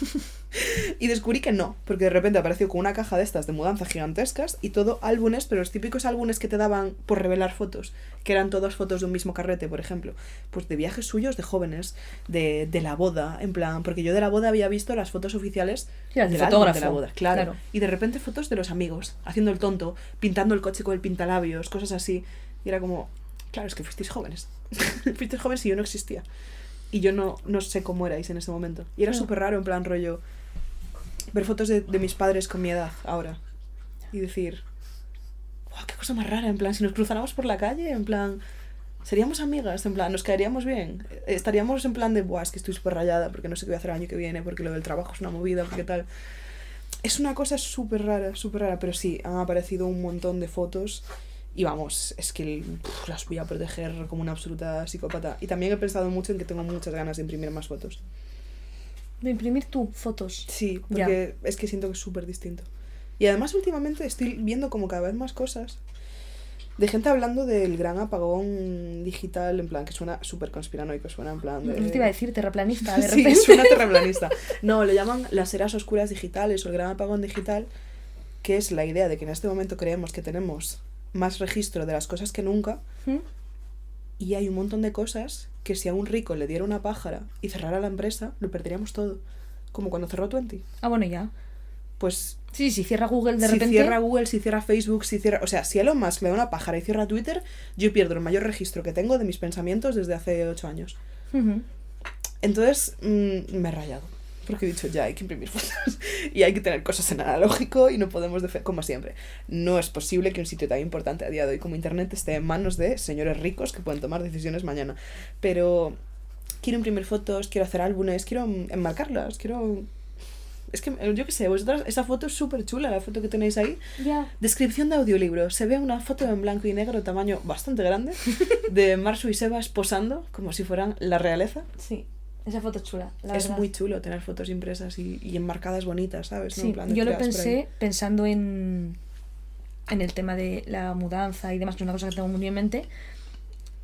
y descubrí que no, porque de repente apareció con una caja de estas de mudanza gigantescas y todo álbumes, pero los típicos álbumes que te daban por revelar fotos, que eran todas fotos de un mismo carrete, por ejemplo. Pues de viajes suyos de jóvenes, de, de la boda, en plan, porque yo de la boda había visto las fotos oficiales del fotógrafo, de la boda, claro. claro. Y de repente fotos de los amigos, haciendo el tonto, pintando el coche con el pintalabios, cosas así. Y era como, claro, es que fuisteis jóvenes. fuisteis jóvenes y yo no existía. Y yo no, no sé cómo erais en ese momento. Y era súper raro, en plan rollo, ver fotos de, de mis padres con mi edad ahora. Y decir, "Guau, qué cosa más rara, en plan, si nos cruzáramos por la calle, en plan, seríamos amigas, en plan, nos caeríamos bien. Estaríamos en plan de, buah, es que estoy súper rayada porque no sé qué voy a hacer el año que viene, porque lo del trabajo es una movida, porque tal. Es una cosa súper rara, súper rara, pero sí, han aparecido un montón de fotos y vamos, es que pff, las voy a proteger como una absoluta psicópata. Y también he pensado mucho en que tengo muchas ganas de imprimir más fotos. De imprimir tú fotos. Sí, Ya. porque es que siento que es súper distinto. Y además últimamente estoy viendo como cada vez más cosas de gente hablando del gran apagón digital, en plan, que suena súper conspiranoico, suena en plan de... No te iba a decir terraplanista, de Sí, repente. suena terraplanista. No, lo llaman las eras oscuras digitales o el gran apagón digital, que es la idea de que en este momento creemos que tenemos más registro de las cosas que nunca ¿Mm? y hay un montón de cosas que si a un rico le diera una pájara y cerrara la empresa, lo perderíamos todo. Como cuando cerró Twenty. Ah, bueno, ya. Pues Sí, si cierra Google de si repente. cierra Google, si cierra Facebook, si cierra... O sea, si Elon Musk me da una pájara y cierra Twitter, yo pierdo el mayor registro que tengo de mis pensamientos desde hace ocho años. Entonces, mm, me he rayado. Porque he dicho, ya hay que imprimir fotos y hay que tener cosas en analógico y no podemos, defe- como siempre, no es posible que un sitio tan importante a día de hoy como Internet esté en manos de señores ricos que pueden tomar decisiones mañana. Pero quiero imprimir fotos, quiero hacer álbumes, quiero enmarcarlas, quiero... Es que, yo qué sé, vosotras, esa foto es súper chula, la foto que tenéis ahí. Ya. Descripción de audiolibro. Se ve una foto en blanco y negro, tamaño bastante grande, de Marsu y Sebas posando como si fueran la realeza. Sí, esa foto es chula. la es verdad. muy chulo tener fotos impresas y, y enmarcadas bonitas, ¿sabes? ¿No? En Sí, plan de yo lo pensé pensando en, en el tema de la mudanza y demás, que es una cosa que tengo muy en mente.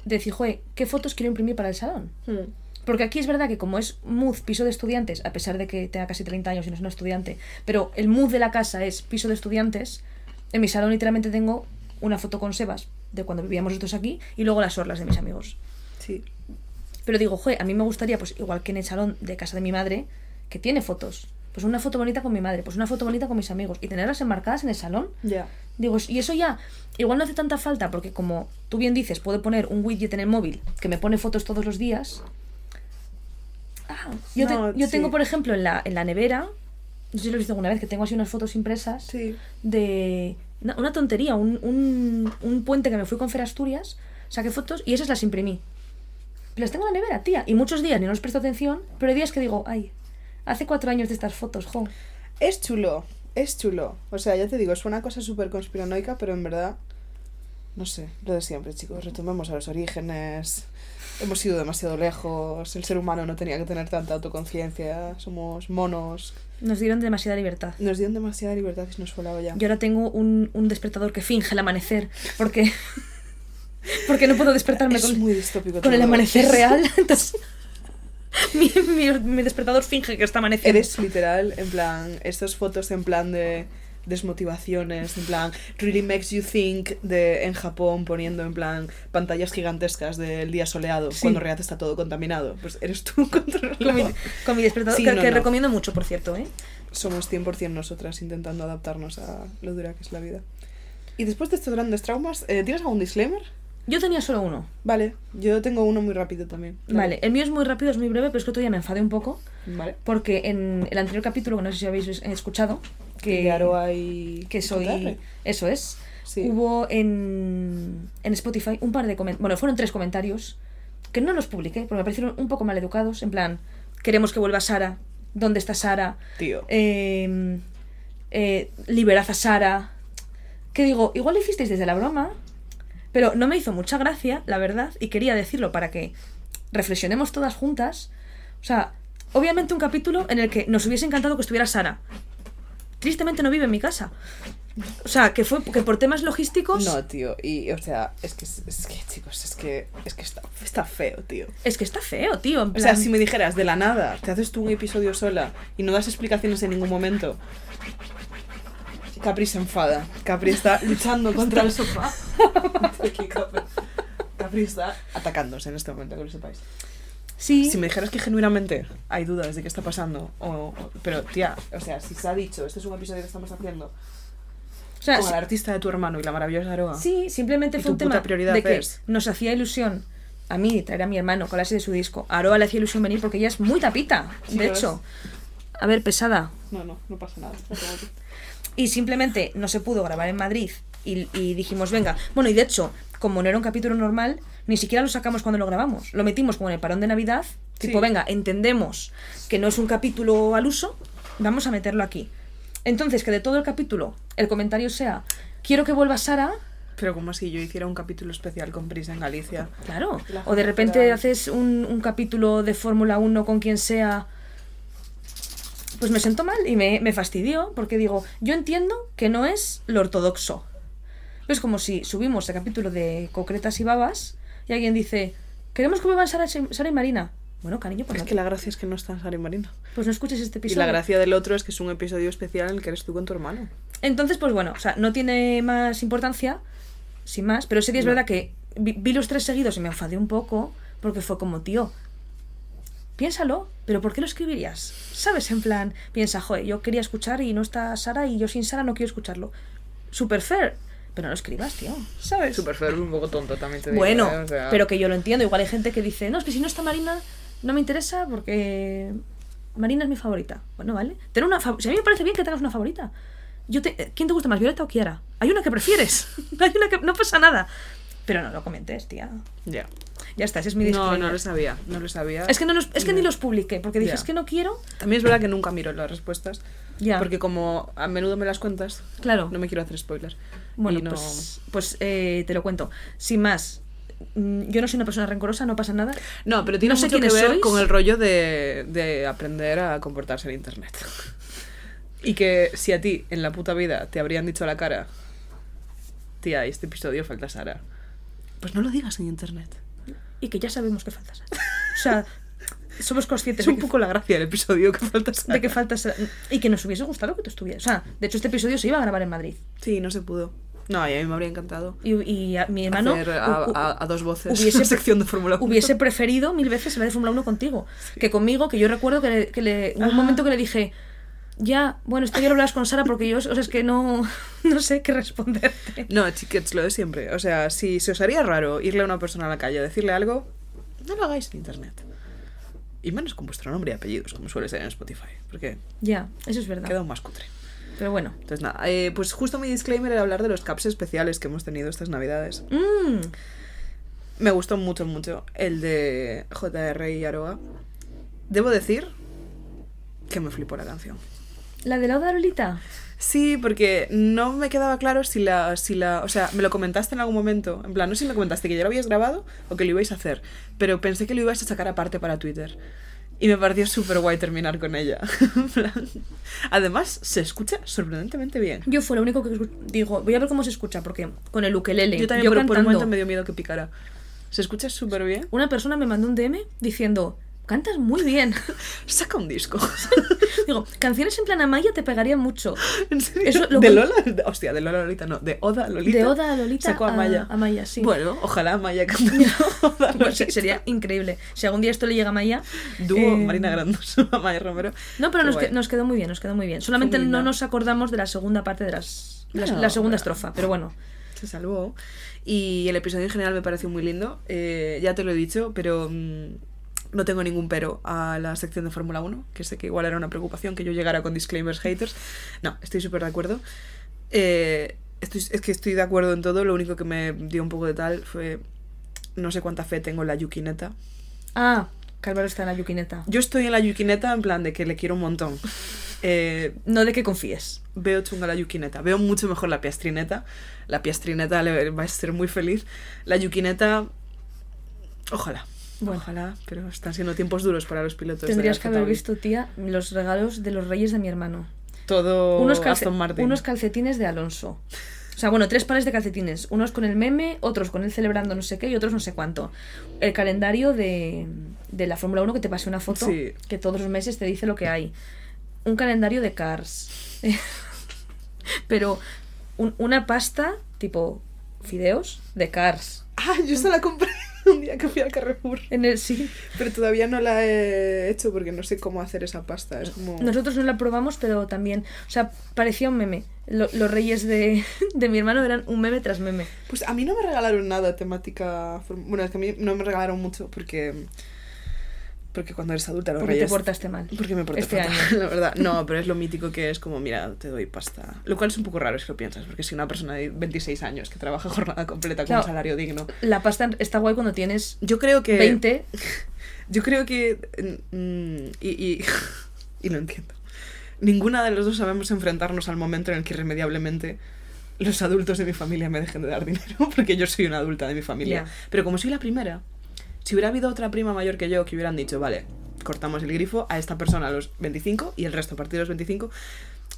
De decir, joder, ¿qué fotos quiero imprimir para el salón? Hmm. Porque aquí es verdad que como es mood piso de estudiantes, a pesar de que tenga casi 30 años y no es un estudiante, pero el mood de la casa es piso de estudiantes, en mi salón literalmente tengo una foto con Sebas de cuando vivíamos estos aquí y luego las orlas de mis amigos. Sí. Pero digo, joder, a mí me gustaría, pues igual que en el salón de casa de mi madre, que tiene fotos. Pues una foto bonita con mi madre, pues una foto bonita con mis amigos y tenerlas enmarcadas en el salón. Ya. Digo, y eso ya, igual no hace tanta falta porque como tú bien dices, puedo poner un widget en el móvil que me pone fotos todos los días. Ah, yo, te- yo tengo, por ejemplo, en la, en la nevera, no sé si lo he visto alguna vez, que tengo así unas fotos impresas Sí. de una, una tontería, un, un, un puente que me fui con Fer Asturias, saqué fotos y esas las imprimí. Las tengo en la nevera, tía. Y muchos días ni nos presto atención, pero hay días que digo, ay, hace cuatro años de estas fotos, jo. Es chulo, es chulo. O sea, ya te digo, es una cosa súper conspiranoica, pero en verdad, no sé, lo de siempre, chicos. Retomemos a los orígenes. Hemos ido demasiado lejos. El ser humano no tenía que tener tanta autoconciencia. Somos monos. Nos dieron demasiada libertad. Nos dieron demasiada libertad y se nos fue la olla. Yo ahora tengo un, un despertador que finge el amanecer, porque, porque no puedo despertarme es con, muy distópico. con el amanecer real. Entonces, mi, mi- mi despertador finge que está amaneciendo. Eres literal, en plan, estas fotos en plan de desmotivaciones, en plan, really makes you think de en Japón poniendo en plan pantallas gigantescas del día soleado Sí. cuando en realidad está todo contaminado. Pues eres tú contra con, mi, con mi despertador, Sí, que, no, que no. recomiendo mucho, por cierto, ¿eh? Somos 100% nosotras intentando adaptarnos a lo dura que es la vida. Y después de estos grandes traumas, eh, ¿tienes algún disclaimer? Yo tenía solo uno. Vale, yo tengo uno muy rápido también. Vale, el mío es muy rápido, es muy breve, pero es que otro día me enfadé un poco, Vale. porque en el anterior capítulo, que no sé si habéis es- escuchado, que, Aroa y... que soy... Eso es. Sí. Hubo en, en Spotify un par de comentarios, bueno, fueron tres comentarios, que no los publiqué, porque me parecieron un poco mal educados, en plan, queremos que vuelva Sara, ¿dónde está Sara? Tío. Eh, eh, liberad a Sara. Que digo, igual lo hicisteis desde la broma, pero no me hizo mucha gracia, la verdad, y quería decirlo para que reflexionemos todas juntas. O sea, obviamente un capítulo en el que nos hubiese encantado que estuviera Sara. Tristemente no vive en mi casa. O sea, que fue que por temas logísticos. No, tío, y o sea, es que, es que chicos, es que, es que está, está feo, tío. Es que está feo, tío. en O sea, plan- si me dijeras de la nada, te haces tú un episodio sola y no das explicaciones en ningún momento. Capri se enfada. Capri está luchando contra el sofá. Capri. Está atacándose en este momento, que lo sepáis. Sí. Si me dijeras que genuinamente hay dudas de qué está pasando, o, o- pero tía, o sea, si se ha dicho, este es un episodio que estamos haciendo o sea, con sí- el artista de tu hermano y la maravillosa Aroa. Sí, simplemente Y fue un puta tema prioridad de que es- nos hacía ilusión a mí traer a mi hermano con la de su disco. A Aroa le hacía ilusión venir porque ella es muy tapita, Sí, de lo hecho. A ver, pesada. No, no, no pasa nada. Y simplemente no se pudo grabar en Madrid y, y dijimos, venga. Bueno, y de hecho, como no era un capítulo normal, ni siquiera lo sacamos cuando lo grabamos. Lo metimos como en el parón de Navidad. Tipo, Sí. venga, entendemos que no es un capítulo al uso, vamos a meterlo aquí. Entonces, que de todo el capítulo el comentario sea, quiero que vuelva Sara, Pero como si yo hiciera un capítulo especial con Prisa en Galicia. Claro. La O de repente haces un, un capítulo de Fórmula 1 con quien sea. Pues me siento mal y me, me fastidió porque digo, yo entiendo que no es lo ortodoxo. Es como si subimos el capítulo de Concretas y Babas y alguien dice, queremos que vuelvan Sara, Sara y Marina. Bueno, cariño, pues, Es no, que la gracia es que no está Sara y Marina. pues no escuches este Y episodio. la gracia del otro es que es un episodio especial en el que eres tú con tu hermano. Entonces, pues bueno, o sea, no tiene más importancia, sin más, pero ese día es verdad que vi, vi los tres seguidos y me enfadé un poco, porque fue como, tío, piénsalo, pero ¿por qué lo escribirías? ¿Sabes? En plan, piensa, joder, yo quería escuchar y no está Sara y yo sin Sara no quiero escucharlo. Super fair, pero no lo escribas, tío, ¿sabes? Super feo, un poco tonto también te digo. bueno, ¿eh? O sea, pero que yo lo entiendo. Igual hay gente que dice, no, es que si no está Marina, no me interesa porque Marina es mi favorita. Bueno, vale. Tener una fa- si a mí me parece bien que tengas una favorita. Yo te... eh, ¿Quién te gusta más, Violeta o Kiara? Hay una que prefieres. Hay una que no pasa nada. Pero no lo comentes, tía. Ya. Ya está, ese es mi No, disclaimer. no lo sabía, no lo sabía. Es que, no los- es que ni los publiqué, porque dije, es que no quiero. También es verdad que nunca miro las respuestas. Ya. Porque como a menudo me las cuentas, Claro. no me quiero hacer spoilers. Bueno, no- pues, pues eh, te lo cuento. Sin más, mm, yo no soy una persona rencorosa, no pasa nada. No, pero tiene No sé mucho que ver sois. con el rollo de, de aprender a comportarse en internet. y que si a ti en la puta vida te habrían dicho a la cara, tía, este episodio falta Sara, pues no lo digas en internet. Y que ya sabemos que falta Sara. O sea, somos conscientes Es de un que, poco la gracia del episodio que falta Sara. de que falta Sara. Y que nos hubiese gustado que tú estuvieras. O sea, de hecho, este episodio se iba a grabar en Madrid. Sí, no se pudo. No, a mí me habría encantado. Y, y a mi hermano hacer a, dos voces hubiese, sección de Fórmula 1. hubiese preferido mil veces la de Fórmula 1 contigo que conmigo, que yo recuerdo que, le- que le, hubo un momento que le dije, ya, bueno, esto ya lo hablas con Sara porque yo, o sea, es que no, no sé qué responderte. No, chiquets, lo de siempre. O sea, si se os haría raro irle a una persona a la calle a decirle algo, no lo hagáis en internet. Y menos con vuestro nombre y apellidos, como suele ser en Spotify. Porque Ya, eso es verdad. queda aún más cutre. Pero bueno. Entonces, nada, eh, pues justo mi disclaimer era hablar de los caps especiales que hemos tenido estas navidades. Mm, Me gustó mucho, mucho el de JR y Aroa. Debo decir que me flipó la canción. La de la Oda Lolita. Sí, porque no me quedaba claro si la, si la. O sea, me lo comentaste en algún momento. En plan, no sé si me comentaste que ya lo habías grabado o que lo ibais a hacer. Pero pensé que lo ibais a sacar aparte para Twitter. Y me pareció súper guay terminar con ella. Además, se escucha sorprendentemente bien. Yo fue lo único que digo, voy a ver cómo se escucha, porque con el ukelele, Yo también por, por un cantando, momento me dio miedo que picara. Se escucha súper bien. una persona me mandó un DM diciendo, cantas muy bien. Saca un disco. Digo, canciones en plan Amaya te pegarían mucho. ¿En serio? Eso lo de que- Lola. hostia, de Lola Lolita, no. De Oda Lolita. De Oda a Lolita Sacó a Maya. a Maya, sí. Bueno, ojalá Maya cante Oda a Pues Lolita. sería increíble. Si algún día esto le llega a Maya. Dúo eh, Marina Grandoso, Maya Romero. No, pero nos, que- nos quedó muy bien, nos quedó muy bien. Solamente no nos acordamos de la segunda parte de las. la- No, la segunda pero- estrofa, pero bueno. Se salvó. Y el episodio en general me pareció muy lindo. Eh, ya te lo he dicho, pero mm, no tengo ningún pero a la sección de Fórmula 1, que sé que igual era una preocupación que yo llegara con disclaimers haters. No, estoy súper de acuerdo. Eh, estoy, es que estoy de acuerdo en todo. Lo único que me dio un poco de tal fue. No sé cuánta fe tengo en la Yukineta. Ah, Calvaro está en la yuquineta. Yo estoy en la Yukineta en plan de que le quiero un montón. Eh, No de que confíes. veo chunga la yuquineta. Veo mucho mejor la piastrineta. La piastrineta le va a ser muy feliz. La yuquineta. Ojalá. Bueno. Ojalá, pero están siendo tiempos duros para los pilotos. Tendrías que haber visto, tía, los regalos de los reyes de mi hermano. Todo unos, calce- Aston Martin. unos calcetines de Alonso. O sea, bueno, tres pares de calcetines. Unos con el meme, otros con él celebrando no sé qué y otros no sé cuánto. El calendario de, de la Fórmula 1 que te pasé una foto Sí. que todos los meses te dice lo que hay. Un calendario de Cars. Pero un- una pasta tipo fideos de Cars. Ah, yo esa la compré un día que fui al Carrefour. En el, sí. Pero todavía no la he hecho porque no sé cómo hacer esa pasta. Es como. Nosotros no la probamos, pero también, o sea, parecía un meme. Lo- los reyes de, de mi hermano eran un meme tras meme. Pues a mí no me regalaron nada temática. Bueno, es que a mí no me regalaron mucho porque. Porque cuando eres adulta los Porque te reyes. portaste mal. Porque me porté Este fatal, año. la verdad. No, pero es lo mítico que es como, mira, te doy pasta. Lo cual es un poco raro si lo piensas, porque si una persona de 26 años que trabaja jornada completa con Claro. un salario digno. La pasta está guay cuando tienes Yo creo que. 20. Yo creo que. mm, y, y, y lo entiendo. Ninguna de los dos sabemos enfrentarnos al momento en el que irremediablemente los adultos de mi familia me dejen de dar dinero, porque yo soy una adulta de mi familia. Ya. Pero como soy la primera, si hubiera habido otra prima mayor que yo que hubieran dicho, vale, cortamos el grifo a esta persona a los 25 y el resto a partir de los 25.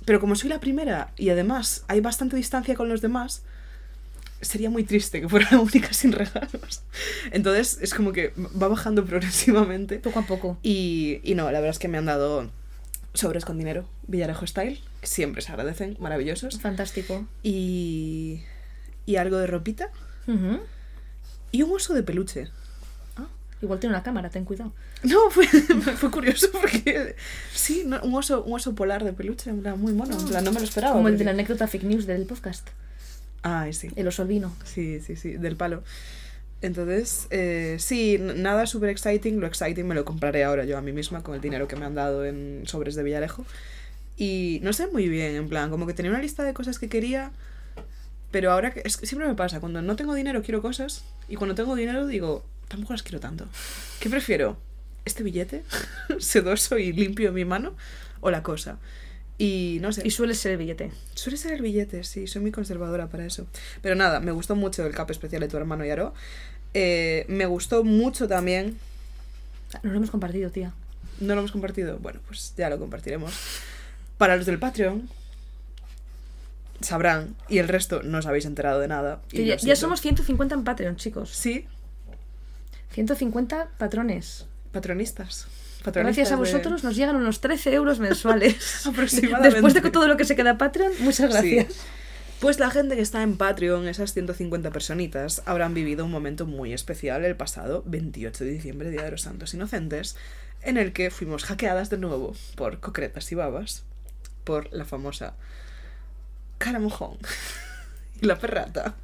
Pero como soy la primera y además hay bastante distancia con los demás, sería muy triste que fuera la única sin regalos. Entonces es como que va bajando progresivamente. Poco a poco. Y, y no, la verdad es que me han dado sobres con dinero, Villarejo Style, que siempre se agradecen, maravillosos. Fantástico. Y, y algo de ropita y un oso de peluche. Ah, igual tiene una cámara, ten cuidado. No, fue, fue curioso porque sí, no, un, oso, un oso polar de peluche, en plan, muy mono, en plan, no me lo esperaba. Como el de la anécdota fake news del podcast. Ay, sí. El oso albino. Sí, sí, sí, del palo. Entonces, eh, sí, nada super exciting. Lo exciting me lo compraré ahora yo a mí misma con el dinero que me han dado en sobres de Villarejo. Y no sé muy bien, en plan, como que tenía una lista de cosas que quería, pero ahora que, es que siempre me pasa, cuando no tengo dinero quiero cosas y cuando tengo dinero digo, tampoco las quiero tanto. ¿Qué prefiero? ¿Este billete sedoso y limpio en mi mano o la cosa? Y no sé. Y suele ser el billete. Suele ser el billete, sí, soy muy conservadora para eso. Pero nada, me gustó mucho el cap especial de tu hermano Yaro. Eh, me gustó mucho también. Nos lo hemos compartido, tía. ¿No lo hemos compartido? Bueno, pues ya lo compartiremos. Para los del Patreon, sabrán, y el resto no os habéis enterado de nada. y ya, ya somos 150 en Patreon, chicos. Sí, 150 patrones. patronistas. Gracias a de- vosotros nos llegan unos 13 euros mensuales. Aproximadamente. Después de todo lo que se queda Patreon, muchas gracias. Sí. Pues la gente que está en Patreon, esas 150 personitas, habrán vivido un momento muy especial el pasado 28 de diciembre, Día de los Santos Inocentes, en el que fuimos hackeadas de nuevo por Cocretas y Babas, por la famosa Caramojón y la Perrata,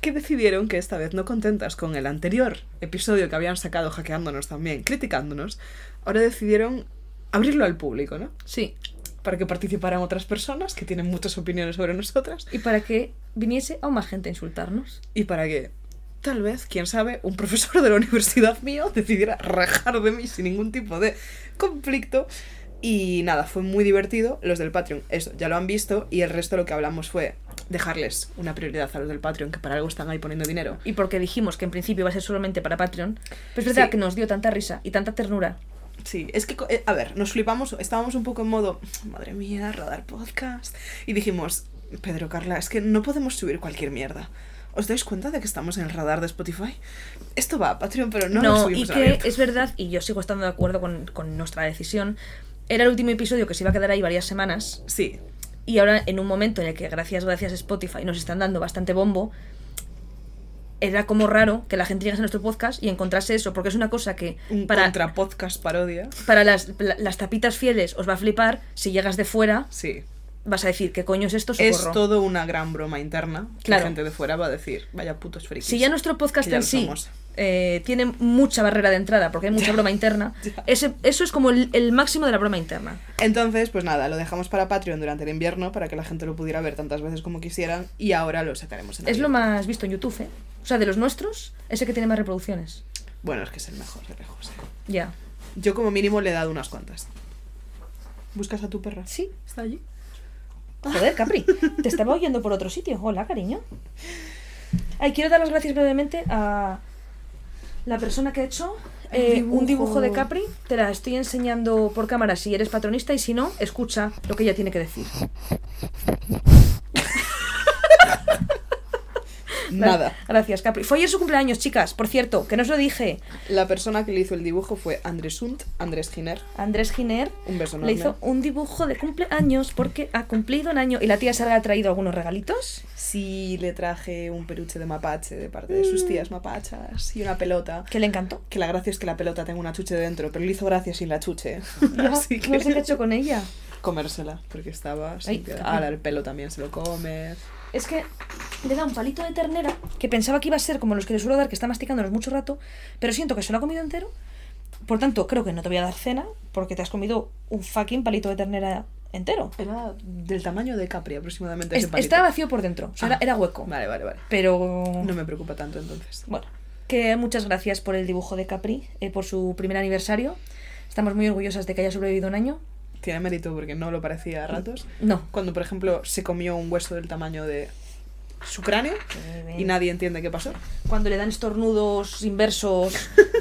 que decidieron que esta vez no contentas con el anterior episodio que habían sacado hackeándonos también, criticándonos, ahora decidieron abrirlo al público, ¿no? Sí. para que participaran otras personas que tienen muchas opiniones sobre nosotras Y para que viniese aún más gente a insultarnos. y para que tal vez, quién sabe, un profesor de la universidad mío decidiera rajar de mí sin ningún tipo de conflicto. Y nada, fue muy divertido. Los del Patreon, eso, ya lo han visto. Y el resto lo que hablamos fue dejarles una prioridad a los del Patreon, que para algo están ahí poniendo dinero. Y porque dijimos que en principio iba a ser solamente para Patreon. Pero es verdad Sí. que nos dio tanta risa y tanta ternura. Sí, es que, eh, a ver, nos flipamos, estábamos un poco en modo, madre mía, radar podcast. Y dijimos, Pedro, Carla, es que no podemos subir cualquier mierda. ¿Os dais cuenta de que estamos en el radar de Spotify? Esto va a Patreon, pero no, lo No, y subimos en que es verdad, y yo sigo estando de acuerdo con, con nuestra decisión. Era el último episodio que se iba a quedar ahí varias semanas. Sí, Y ahora, en un momento en el que, gracias, gracias a Spotify, nos están dando bastante bombo, era como raro que la gente llegase a nuestro podcast y encontrase eso, porque es una cosa que un para, contra podcast parodia. para las, la- las tapitas fieles os va a flipar. Si llegas de fuera, Sí. vas a decir, ¿qué coño es esto? Socorro. Es todo una gran broma interna. Que Claro. la gente de fuera va a decir, vaya putos frikis. Si ya nuestro podcast ya en lo sí somos. Eh, tiene mucha barrera de entrada porque hay mucha broma interna, ese, eso es como el, el máximo de la broma interna. Entonces, pues nada, lo dejamos para Patreon durante el invierno para que la gente lo pudiera ver tantas veces como quisieran y ahora lo sacaremos en Es lo más visto en YouTube, ¿eh? O sea, de los nuestros, ese que tiene más reproducciones. Bueno, es que es el mejor de lejos. eh. Ya. Yo como mínimo le he dado unas cuantas. ¿Buscas a tu perra? Sí. ¿Está allí? Joder, Capri, te estaba oyendo por otro sitio. Hola, cariño. Ay, quiero dar las gracias brevemente a la persona que ha hecho El eh, dibujo. un dibujo de Capri. Te la estoy enseñando por cámara si eres patronista y si no, escucha lo que ella tiene que decir. Nada. Gracias, Capri. Fue ayer su cumpleaños, chicas. Por cierto, que no os lo dije. La persona que le hizo el dibujo fue Andrés Sunt, Andrés Giner. Andrés Giner Un beso le enorme. hizo un dibujo de cumpleaños porque ha cumplido un año. ¿Y la tía Sara ha traído algunos regalitos? Sí, le traje un peluche de mapache de parte de sus tías mapachas y una pelota. Que le encantó. Que la gracia es que la pelota tenga una chuche dentro, pero le hizo gracia sin la chuche. Ya, Así que No sé qué ha hecho con ella. comérsela, porque estaba sin Ay, piedad. ay. Ahora el pelo también se lo come. Es que le da un palito de ternera que pensaba que iba a ser como los que le suelo dar, que está masticándolos mucho rato, pero siento que se lo ha comido entero. Por tanto, creo que no te voy a dar cena porque te has comido un fucking palito de ternera entero. Era del tamaño de Capri aproximadamente. Es- ese palito. estaba vacío por dentro, o sea, era, Ah, era hueco. Vale, vale, vale. Pero No me preocupa tanto entonces. bueno, que muchas gracias por el dibujo de Capri, eh, por su primer aniversario. Estamos muy orgullosas de que haya sobrevivido un año. Tiene mérito porque no lo parecía a ratos. No. Cuando, por ejemplo, se comió un hueso del tamaño de su cráneo y nadie entiende qué pasó. cuando le dan estornudos inversos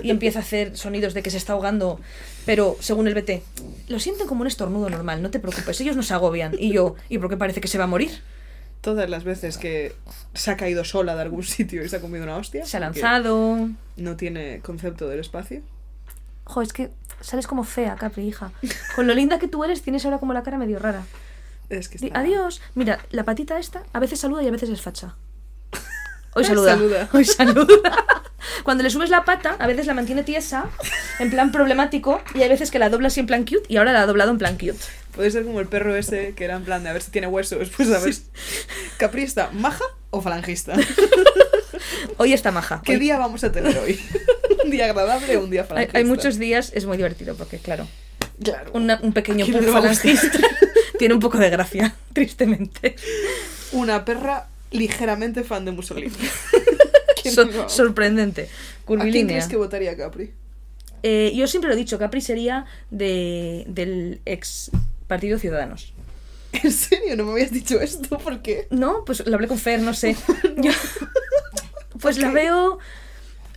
y empieza a hacer sonidos de que se está ahogando, pero según el BT, lo sienten como un estornudo normal, no te preocupes, ellos no se agobian. Y yo, ¿y por qué parece que se va a morir? Todas las veces que se ha caído sola de algún sitio y se ha comido una hostia. Se ha lanzado. No tiene concepto del espacio. Jo, es que sales como fea, Capri, hija. Con lo linda que tú eres, tienes ahora como la cara medio rara. Es que está... Adiós. Mira, la patita esta a veces saluda y a veces es facha. Hoy saluda. saluda. Hoy saluda. Cuando le subes la pata, a veces la mantiene tiesa, en plan problemático, y hay veces que la dobla así en plan cute, y ahora la ha doblado en plan cute. Puede ser como el perro ese que era en plan de a ver si tiene huesos. Pues a ver. ¿Caprista, maja o falangista? Hoy está maja. ¿Qué Hoy- día vamos a tener hoy? ¿Un día agradable o un día hay, falangista? hay muchos días, es muy divertido porque, claro, Claro. una- un pequeño ¿Quién pug le va a gustar? falangista tiene un poco de gracia, tristemente. Una perra ligeramente fan de Mussolini. ¿Quién So- sorprendente. ¿A quién Curvilínea. crees que votaría Capri? Eh, yo siempre lo he dicho, Capri sería de, del ex Partido Ciudadanos. ¿En serio? ¿No me habías dicho esto? ¿Por qué? No, pues lo hablé con Fer, no sé. Yo- pues la veo.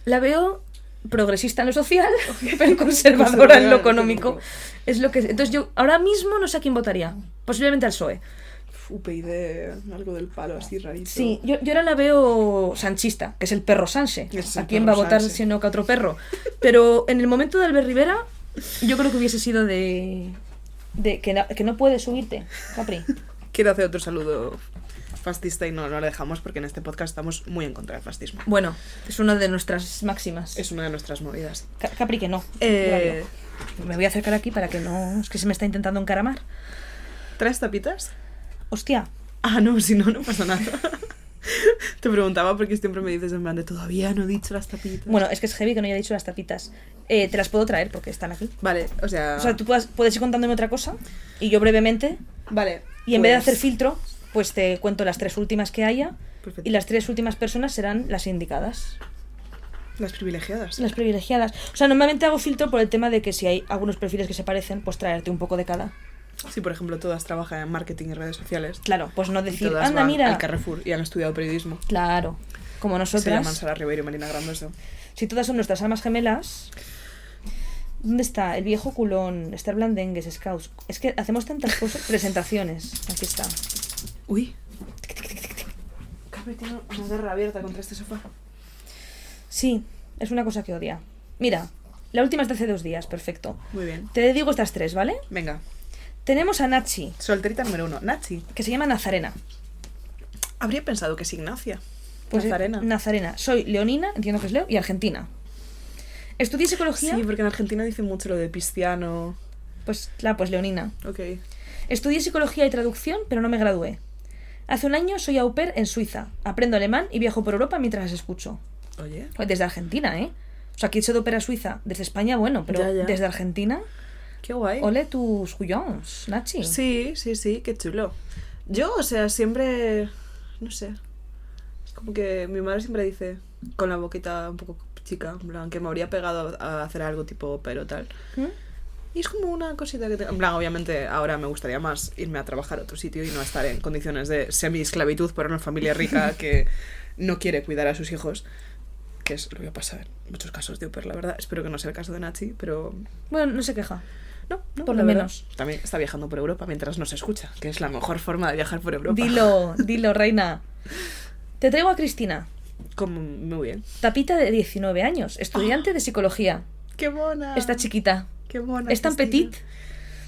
La veo progresista en lo social, pero conservadora en lo económico. Es lo que. Entonces yo ahora mismo no sé a quién votaría. Posiblemente al PSOE. UPyD, algo del palo así rarito. Sí, yo, yo ahora la veo sanchista, que es el perro Sanse. Es ¿A quién va a votar si no que a otro perro? Pero en el momento de Albert Rivera, yo creo que hubiese sido de. de que, na- que no puedes subirte, Capri. Quiero hacer otro saludo fascista y no, no lo dejamos porque en este podcast estamos muy en contra del fascismo. Bueno, es una de nuestras máximas. Es una de nuestras movidas. Ca- Capri que no. Eh, Me voy a acercar aquí para que no. Es que se me está intentando encaramar. ¿Traes tapitas? Hostia. Ah, no, si no, no pasa nada. Te preguntaba porque siempre me dices en plan de todavía no he dicho las tapitas. Bueno, es que es heavy que no haya dicho las tapitas. Eh, te las puedo traer porque están aquí. Vale, o sea. O sea, tú puedes, puedes ir contándome otra cosa y yo brevemente. Vale. Y en vez de pues- hacer filtro, pues te cuento las tres últimas que haya. Perfecto. Y las tres últimas personas serán las indicadas, Las privilegiadas. las privilegiadas. O sea, normalmente hago filtro por el tema de que si hay algunos perfiles que se parecen, pues traerte un poco de cada. Sí, por ejemplo, todas trabajan en marketing y redes sociales. Claro, pues no decir, todas anda, van mira. al Carrefour y han estudiado periodismo. Claro, como Se llaman nosotras. Sara Ribeiro y Marina Grandoso. Si todas son nuestras almas gemelas. ¿Dónde está? El viejo culón, Esther Blandengues, Scouts. Es que hacemos tantas cosas. Presentaciones. Aquí está. Uy. Capri tiene una guerra abierta contra este sofá. Sí, es una cosa que odia. Mira, la última es de hace dos días, perfecto. Muy bien. Te digo estas tres, ¿vale? Venga. Tenemos a Nachi, Solterita número uno. Nachi. que se llama Nazarena. Habría pensado que es Ignacia. Pues, eh, Nazarena. Nazarena. Soy leonina, entiendo que es Leo, y argentina. Estudié psicología. Sí, porque en Argentina dicen mucho lo de pistiano. Pues, claro, pues leonina. Ok. Estudié psicología y traducción, pero no me gradué. Hace un año soy au pair en Suiza. Aprendo alemán y viajo por Europa mientras las escucho. Oye. Desde Argentina, ¿eh? O sea, aquí se de ópera a Suiza. Desde España, bueno, pero Ya, ya. desde Argentina, Qué guay. ole tus cuyons, Nachi. Sí, sí, sí, qué chulo. Yo, o sea, siempre. No sé. Es como que mi madre siempre dice, con la boquita un poco chica, en plan, que me habría pegado a a hacer algo tipo pero tal. ¿Mm? Y es como una cosita que... te- En plan, obviamente ahora me gustaría más irme a trabajar a otro sitio y no estar en condiciones de semi-esclavitud para una familia rica que no quiere cuidar a sus hijos. Que es lo que pasa en muchos casos de Uber, la verdad. Espero que no sea el caso de Nachi, pero... Bueno, no se queja. No, no Por lo verdad. menos. También está viajando por Europa mientras nos escucha, que es la mejor forma de viajar por Europa. Dilo, dilo, reina. Te traigo a Cristina, Como muy bien. tapita de 19 años, estudiante de psicología. ¡Qué mona! Esta chiquita. ¡Qué mona! Es tan petit.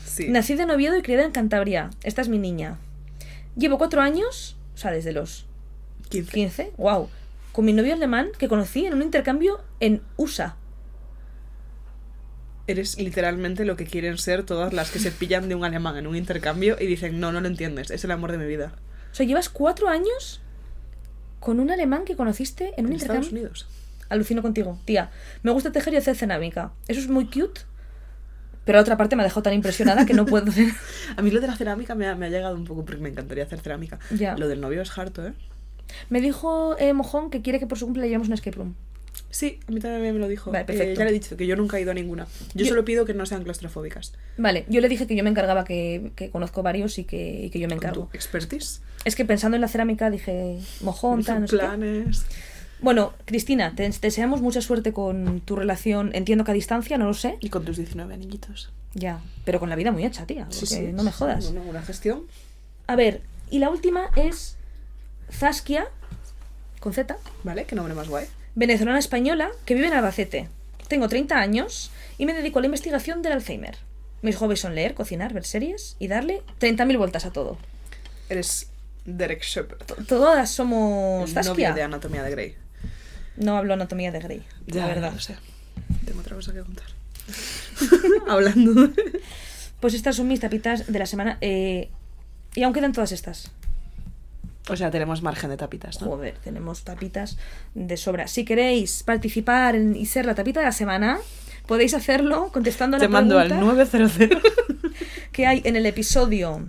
Sí. Nacida en Oviedo y criada en Cantabria. Esta es mi niña. Llevo cuatro años, o sea, desde los 15. 15, wow, con mi novio alemán que conocí en un intercambio en USA. Eres literalmente lo que quieren ser todas las que se pillan de un alemán en un intercambio y dicen, no, no lo entiendes, es el amor de mi vida. O sea, llevas cuatro años con un alemán que conociste en un En Estados intercambio. Unidos. Alucino contigo, tía. Me gusta tejer y hacer cerámica. Eso es muy cute. Pero la otra parte me ha dejado tan impresionada que no puedo hacer. A mí lo de la cerámica me ha, me ha llegado un poco porque me encantaría hacer cerámica. Ya. Lo del novio es harto, ¿eh? Me dijo eh, Mojón que quiere que por su cumple le llevemos un escape room. Sí, a mí también me lo dijo. Vale, Eh, ya le he dicho que yo nunca he ido a ninguna. Yo, Yo- solo pido que no sean claustrofóbicas. Vale, yo le dije que yo me encargaba, que, que conozco varios y que, y que yo me Con encargo. tu expertise, Es que pensando en la cerámica dije, Mojón, tal, no sé qué. Bueno, Cristina, te deseamos mucha suerte con tu relación. Entiendo que a distancia, no lo sé. Y con tus 19 niñitos. Ya, pero con la vida muy hecha, tía. porque no me jodas. Una gestión. A ver, y la última es Zaskia, con Z, ¿Vale? Qué nombre más guay. venezolana española que vive en Albacete. Tengo 30 años y me dedico a la investigación del Alzheimer. Mis hobbies son leer, cocinar, ver series y darle 30.000 vueltas a todo. Eres Derek Shepard. Todas somos Zaskia. de Anatomía de Grey. No hablo anatomía de Grey, la verdad. lo sé. Tengo otra cosa que contar. Hablando. Pues estas son mis tapitas de la semana. eh, y aún quedan todas estas. O sea, tenemos margen de tapitas, ¿no? Joder, tenemos tapitas de sobra. Si queréis participar en- y ser la tapita de la semana, podéis hacerlo contestando a la Llamando al pregunta 900. que hay en el episodio.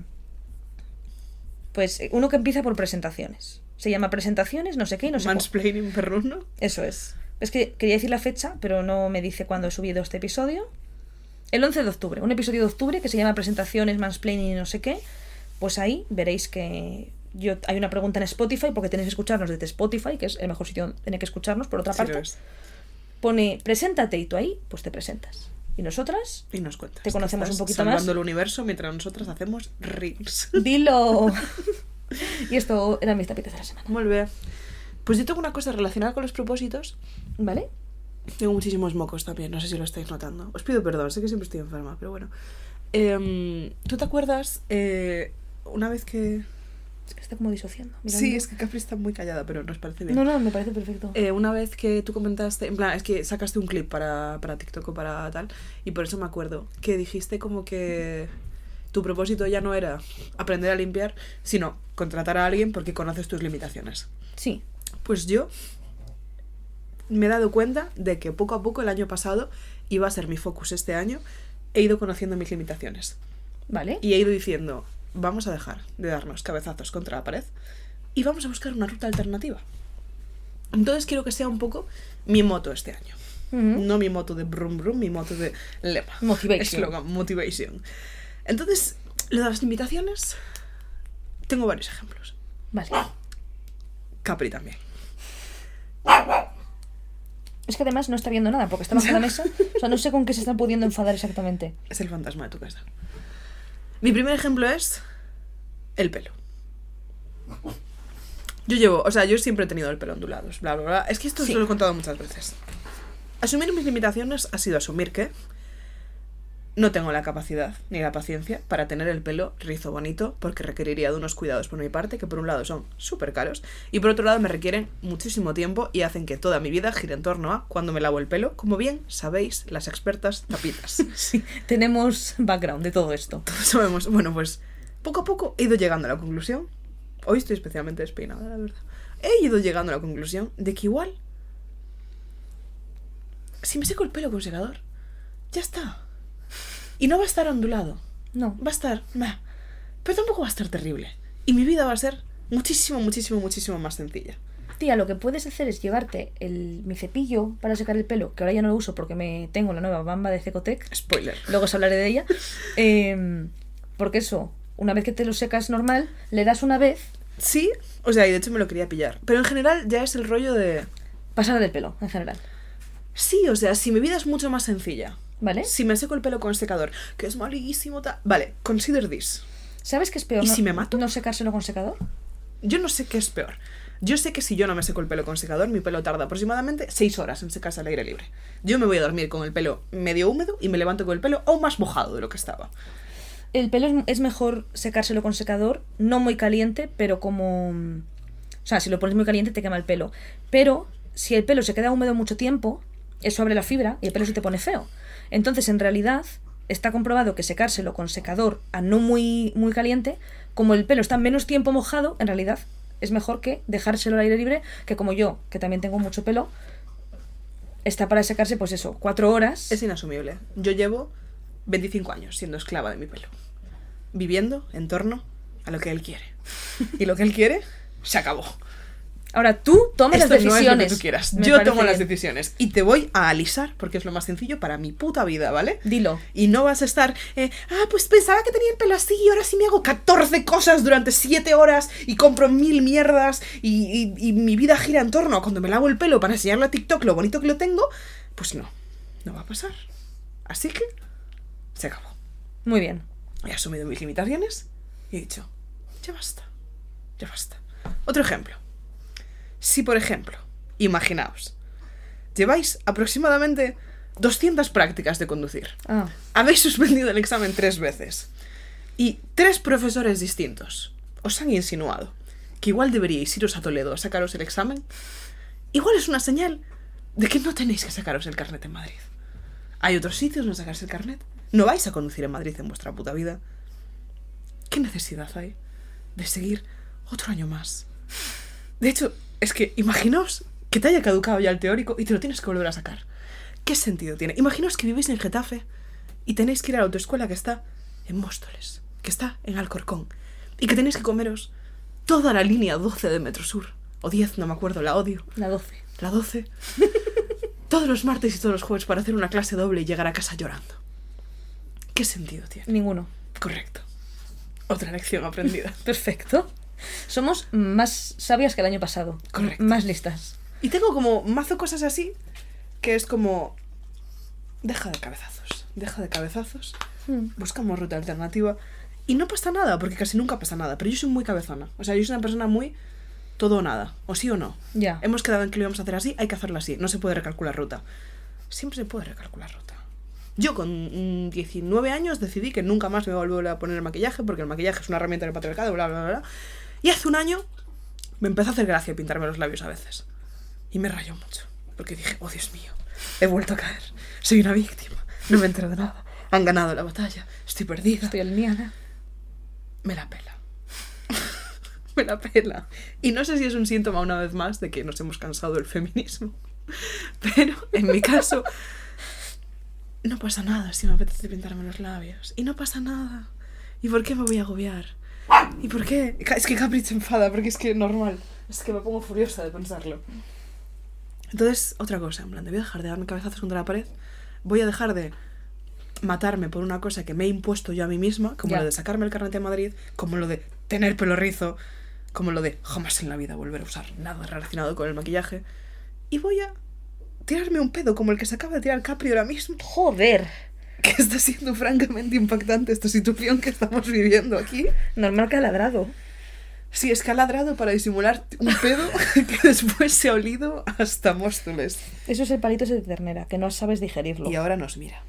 Pues eh, uno que empieza por presentaciones. Se llama presentaciones, no sé qué, y no sé. Mansplaining perruno. Eso es. Es que quería decir la fecha, pero no me dice cuándo he subido este episodio. El 11 de octubre, un episodio de octubre que se llama Presentaciones, Mansplaining y no sé qué. Pues ahí veréis que yo hay una pregunta en Spotify, porque tenéis que escucharnos desde Spotify, que es el mejor sitio donde tenéis que escucharnos, por otra Sí parte. Pone, preséntate y tú ahí, pues te presentas. Y nosotras, Y nos cuentas. Te conocemos un poquito más. el universo mientras nosotras hacemos reels. dilo. y esto eran mis tapitas de la semana. Bien. Pues yo tengo una cosa relacionada con los propósitos. ¿Vale? Tengo muchísimos mocos también, no sé si lo estáis notando. Os pido perdón, sé que siempre estoy enferma, pero bueno. Em, ¿Tú te acuerdas eh, una vez que... Es que está como disociando. Sí, mirando. es que Capri está muy callada, pero nos parece bien. No, no, me parece perfecto. Eh, una vez que tú comentaste, en plan, es que sacaste un clip para, para TikTok o para tal, y por eso me acuerdo, que dijiste como que tu propósito ya no era aprender a limpiar, sino contratar a alguien porque conoces tus limitaciones. Sí. Pues yo me he dado cuenta de que poco a poco el año pasado iba a ser mi focus este año, he ido conociendo mis limitaciones ¿Vale? y he ido diciendo, vamos a dejar de darnos cabezazos contra la pared y vamos a buscar una ruta alternativa. Entonces quiero que sea un poco mi moto este año. No mi moto de brum brum, mi moto de lema. Motivation. Eslogan, motivation. Entonces, lo de las limitaciones, tengo varios ejemplos. Vale. Capri también. Es que además no está viendo nada porque está bajo la mesa. O sea, no sé con qué se está pudiendo enfadar exactamente. Es el fantasma de tu casa. Mi primer ejemplo es el pelo. Yo llevo, o sea, yo siempre he tenido el pelo ondulado, bla, bla, bla. Es que esto Sí. se lo he contado muchas veces. Asumir mis limitaciones ha sido asumir que no tengo la capacidad ni la paciencia para tener el pelo rizo bonito porque requeriría de unos cuidados por mi parte que por un lado son súper caros y por otro lado me requieren muchísimo tiempo y hacen que toda mi vida gire en torno a cuando me lavo el pelo, como bien sabéis las expertas tapitas. Sí. Tenemos background de todo esto. Todos sabemos. Bueno, pues poco a poco he ido llegando a la conclusión. Hoy estoy especialmente despeinada, la verdad. He ido llegando a la conclusión de que igual. Si me seco el pelo con secador, ya está. Y no va a estar ondulado. No. Va a estar. meh. Pero tampoco va a estar terrible. Y mi vida va a ser muchísimo, muchísimo, muchísimo más sencilla. Tía, lo que puedes hacer es llevarte el, mi cepillo para secar el pelo, que ahora ya no lo uso porque me tengo la nueva bamba de Cecotec. Spoiler. Luego os hablaré de ella. Em, porque eso, una vez que te lo secas normal, le das una vez, Sí, o sea, y de hecho me lo quería pillar. Pero en general ya es el rollo de. pasar del pelo, en general. Sí, o sea, si mi vida es mucho más sencilla. ¿Vale? Si me seco el pelo con secador, que es malísimo, ta- Vale, consider this. ¿Sabes qué es peor? ¿Y no, si me mato? ¿No secárselo con secador? Yo no sé qué es peor. Yo sé que si yo no me seco el pelo con secador, mi pelo tarda aproximadamente 6 horas en secarse al aire libre. Yo me voy a dormir con el pelo medio húmedo y me levanto con el pelo aún más mojado de lo que estaba. El pelo es, es mejor secárselo con secador, no muy caliente, pero como... O sea, si lo pones muy caliente te quema el pelo. Pero si el pelo se queda húmedo mucho tiempo, eso abre la fibra y el pelo se te pone feo. Entonces, en realidad, está comprobado que secárselo con secador a no muy, muy caliente, como el pelo está menos tiempo mojado, en realidad es mejor que dejárselo al aire libre, que como yo, que también tengo mucho pelo, está para secarse, pues eso, cuatro horas. Es inasumible. Yo llevo 25 años siendo esclava de mi pelo. Viviendo en torno a lo que él quiere. Y lo que él quiere, se acabó. Ahora tú tomas las no decisiones. es lo que tú quieras. Me Yo tomo las decisiones. Y te voy a alisar porque es lo más sencillo para mi puta vida, ¿vale? Dilo. Y no vas a estar, eh, ah, pues pensaba que tenía el pelo así y ahora sí me hago 14 cosas durante 7 horas y compro mil mierdas y, y- y mi vida gira en torno a cuando me lavo el pelo para enseñarle a TikTok lo bonito que lo tengo. Pues no, no va a pasar. Así que se acabó. Muy bien. He asumido mis limitaciones y he dicho, ya basta, ya basta. Otro ejemplo. Si, por ejemplo, imaginaos, lleváis aproximadamente 200 prácticas de conducir. Ah, Habéis suspendido el examen tres veces. Y tres profesores distintos os han insinuado que igual deberíais iros a Toledo a sacaros el examen. Igual es una señal de que no tenéis que sacaros el carnet en Madrid. Hay otros sitios donde sacarse el carnet. No vais a conducir en Madrid en vuestra puta vida. ¿Qué necesidad hay de seguir otro año más. De hecho, es que imaginaos que te haya caducado ya el teórico y te lo tienes que volver a sacar. ¿Qué sentido tiene? Imaginaos que vivís en Getafe y tenéis que ir a la autoescuela que está en Móstoles, que está en Alcorcón, y que tenéis que comeros toda la línea 12 de Metrosur, o 10, no me acuerdo, la odio, La 12. la 12, todos los martes y todos los jueves para hacer una clase doble y llegar a casa llorando. ¿Qué sentido tiene? Ninguno. Correcto. Otra lección aprendida. Perfecto. Somos más sabias que el año pasado. Correcto. Más listas. Y tengo como mazo cosas así, que es como... Deja de cabezazos, deja de cabezazos, Hmm. buscamos ruta alternativa. Y no pasa nada, porque casi nunca pasa nada. Pero yo soy muy cabezona. O sea, yo soy una persona muy todo o nada, o sí o no. Ya. Hemos quedado en que lo íbamos a hacer así, hay que hacerlo así. No se puede recalcular ruta. Siempre se puede recalcular ruta. Yo con mm, 19 años decidí que nunca más me voy a volver a poner el maquillaje, porque el maquillaje es una herramienta del patriarcado, bla, bla, bla, bla. Y hace un año me empezó a hacer gracia pintarme los labios a veces. Y me rayó mucho, porque dije, oh Dios mío, he vuelto a caer. Soy una víctima, no me entero de nada. Han ganado la batalla, estoy perdida. Estoy alineada. Me la pela. me la pela. Y no sé si es un síntoma una vez más de que nos hemos cansado del feminismo. Pero en mi caso, no pasa nada si me apetece pintarme los labios. Y no pasa nada. ¿Y por qué me voy a agobiar? ¿Y por qué? Es que Capri se enfada porque es que normal. Es que me pongo furiosa de pensarlo. Entonces, otra cosa, en plan, voy a dejar de darme cabezazos contra la pared. Voy a dejar de matarme por una cosa que me he impuesto yo a mí misma, como lo de sacarme el carnet de Madrid, como lo de tener pelo rizo, como lo de jamás en la vida volver a usar nada relacionado con el maquillaje. Y voy a tirarme un pedo como el que se acaba de tirar Capri ahora mismo, Joder. Que está siendo francamente impactante esta situación que estamos viviendo aquí. Normal que ha ladrado. Sí, es que ha ladrado para disimular un pedo que después se ha olido hasta Móstoles. Eso es el palito de ternera, que no sabes digerirlo. Y ahora nos mira.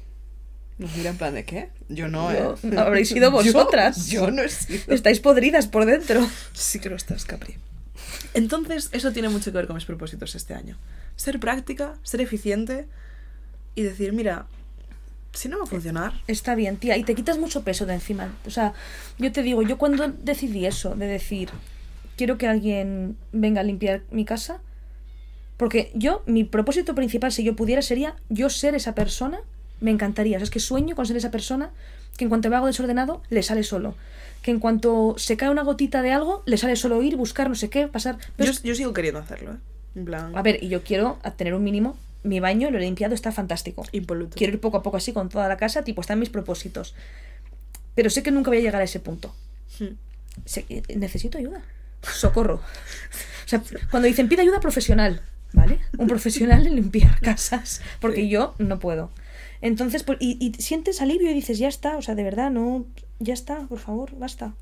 Nos mira en plan de ¿qué? Yo no, Yo- ¿eh? no habréis sido Yo- vosotras. Yo, no he sido. Estáis podridas por dentro. Sí que lo estás, Capri. Entonces, eso tiene mucho que ver con mis propósitos este año. Ser práctica, ser eficiente y decir, mira, si no va a funcionar, Está bien, tía, y te quitas mucho peso de encima. O sea, yo te digo, yo cuando decidí eso, de decir, quiero que alguien venga a limpiar mi casa, porque yo, mi propósito principal, si yo pudiera, sería yo ser esa persona, me encantaría. O sea, es que sueño con ser esa persona que en cuanto ve algo desordenado, le sale solo. Que en cuanto se cae una gotita de algo, le sale solo ir, buscar, no sé qué, pasar. Pero yo, yo sigo queriendo hacerlo, ¿eh? En plan, A ver, y yo quiero tener un mínimo. Mi baño lo he limpiado, está fantástico. impoluto. Quiero ir poco a poco así con toda la casa, tipo, están mis propósitos. Pero sé que nunca voy a llegar a ese punto. Hmm. Sé que necesito ayuda. Socorro. O sea, cuando dicen pide ayuda profesional, ¿vale? Un profesional en limpiar casas, porque Sí. yo no puedo. Entonces, pues, y, y sientes alivio y dices, ya está, o sea, de verdad, no, ya está, por favor, basta.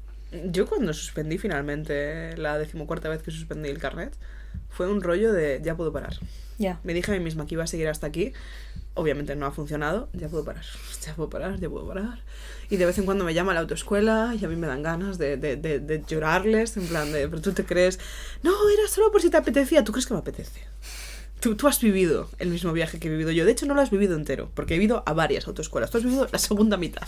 Yo cuando suspendí finalmente la decimocuarta vez que suspendí el carnet, fue un rollo de ya puedo parar. Ya. Me dije a mí misma que iba a seguir hasta aquí. Obviamente no ha funcionado. Ya puedo parar. Ya puedo parar, ya puedo parar. Y de vez en cuando me llama la autoescuela y a mí me dan ganas de, de, de, de llorarles. En plan de, pero tú te crees. No, era solo por si te apetecía. ¿Tú crees que me apetece? Tú, tú has vivido el mismo viaje que he vivido yo. De hecho, no lo has vivido entero, porque he ido a varias autoescuelas. Tú has vivido la segunda mitad.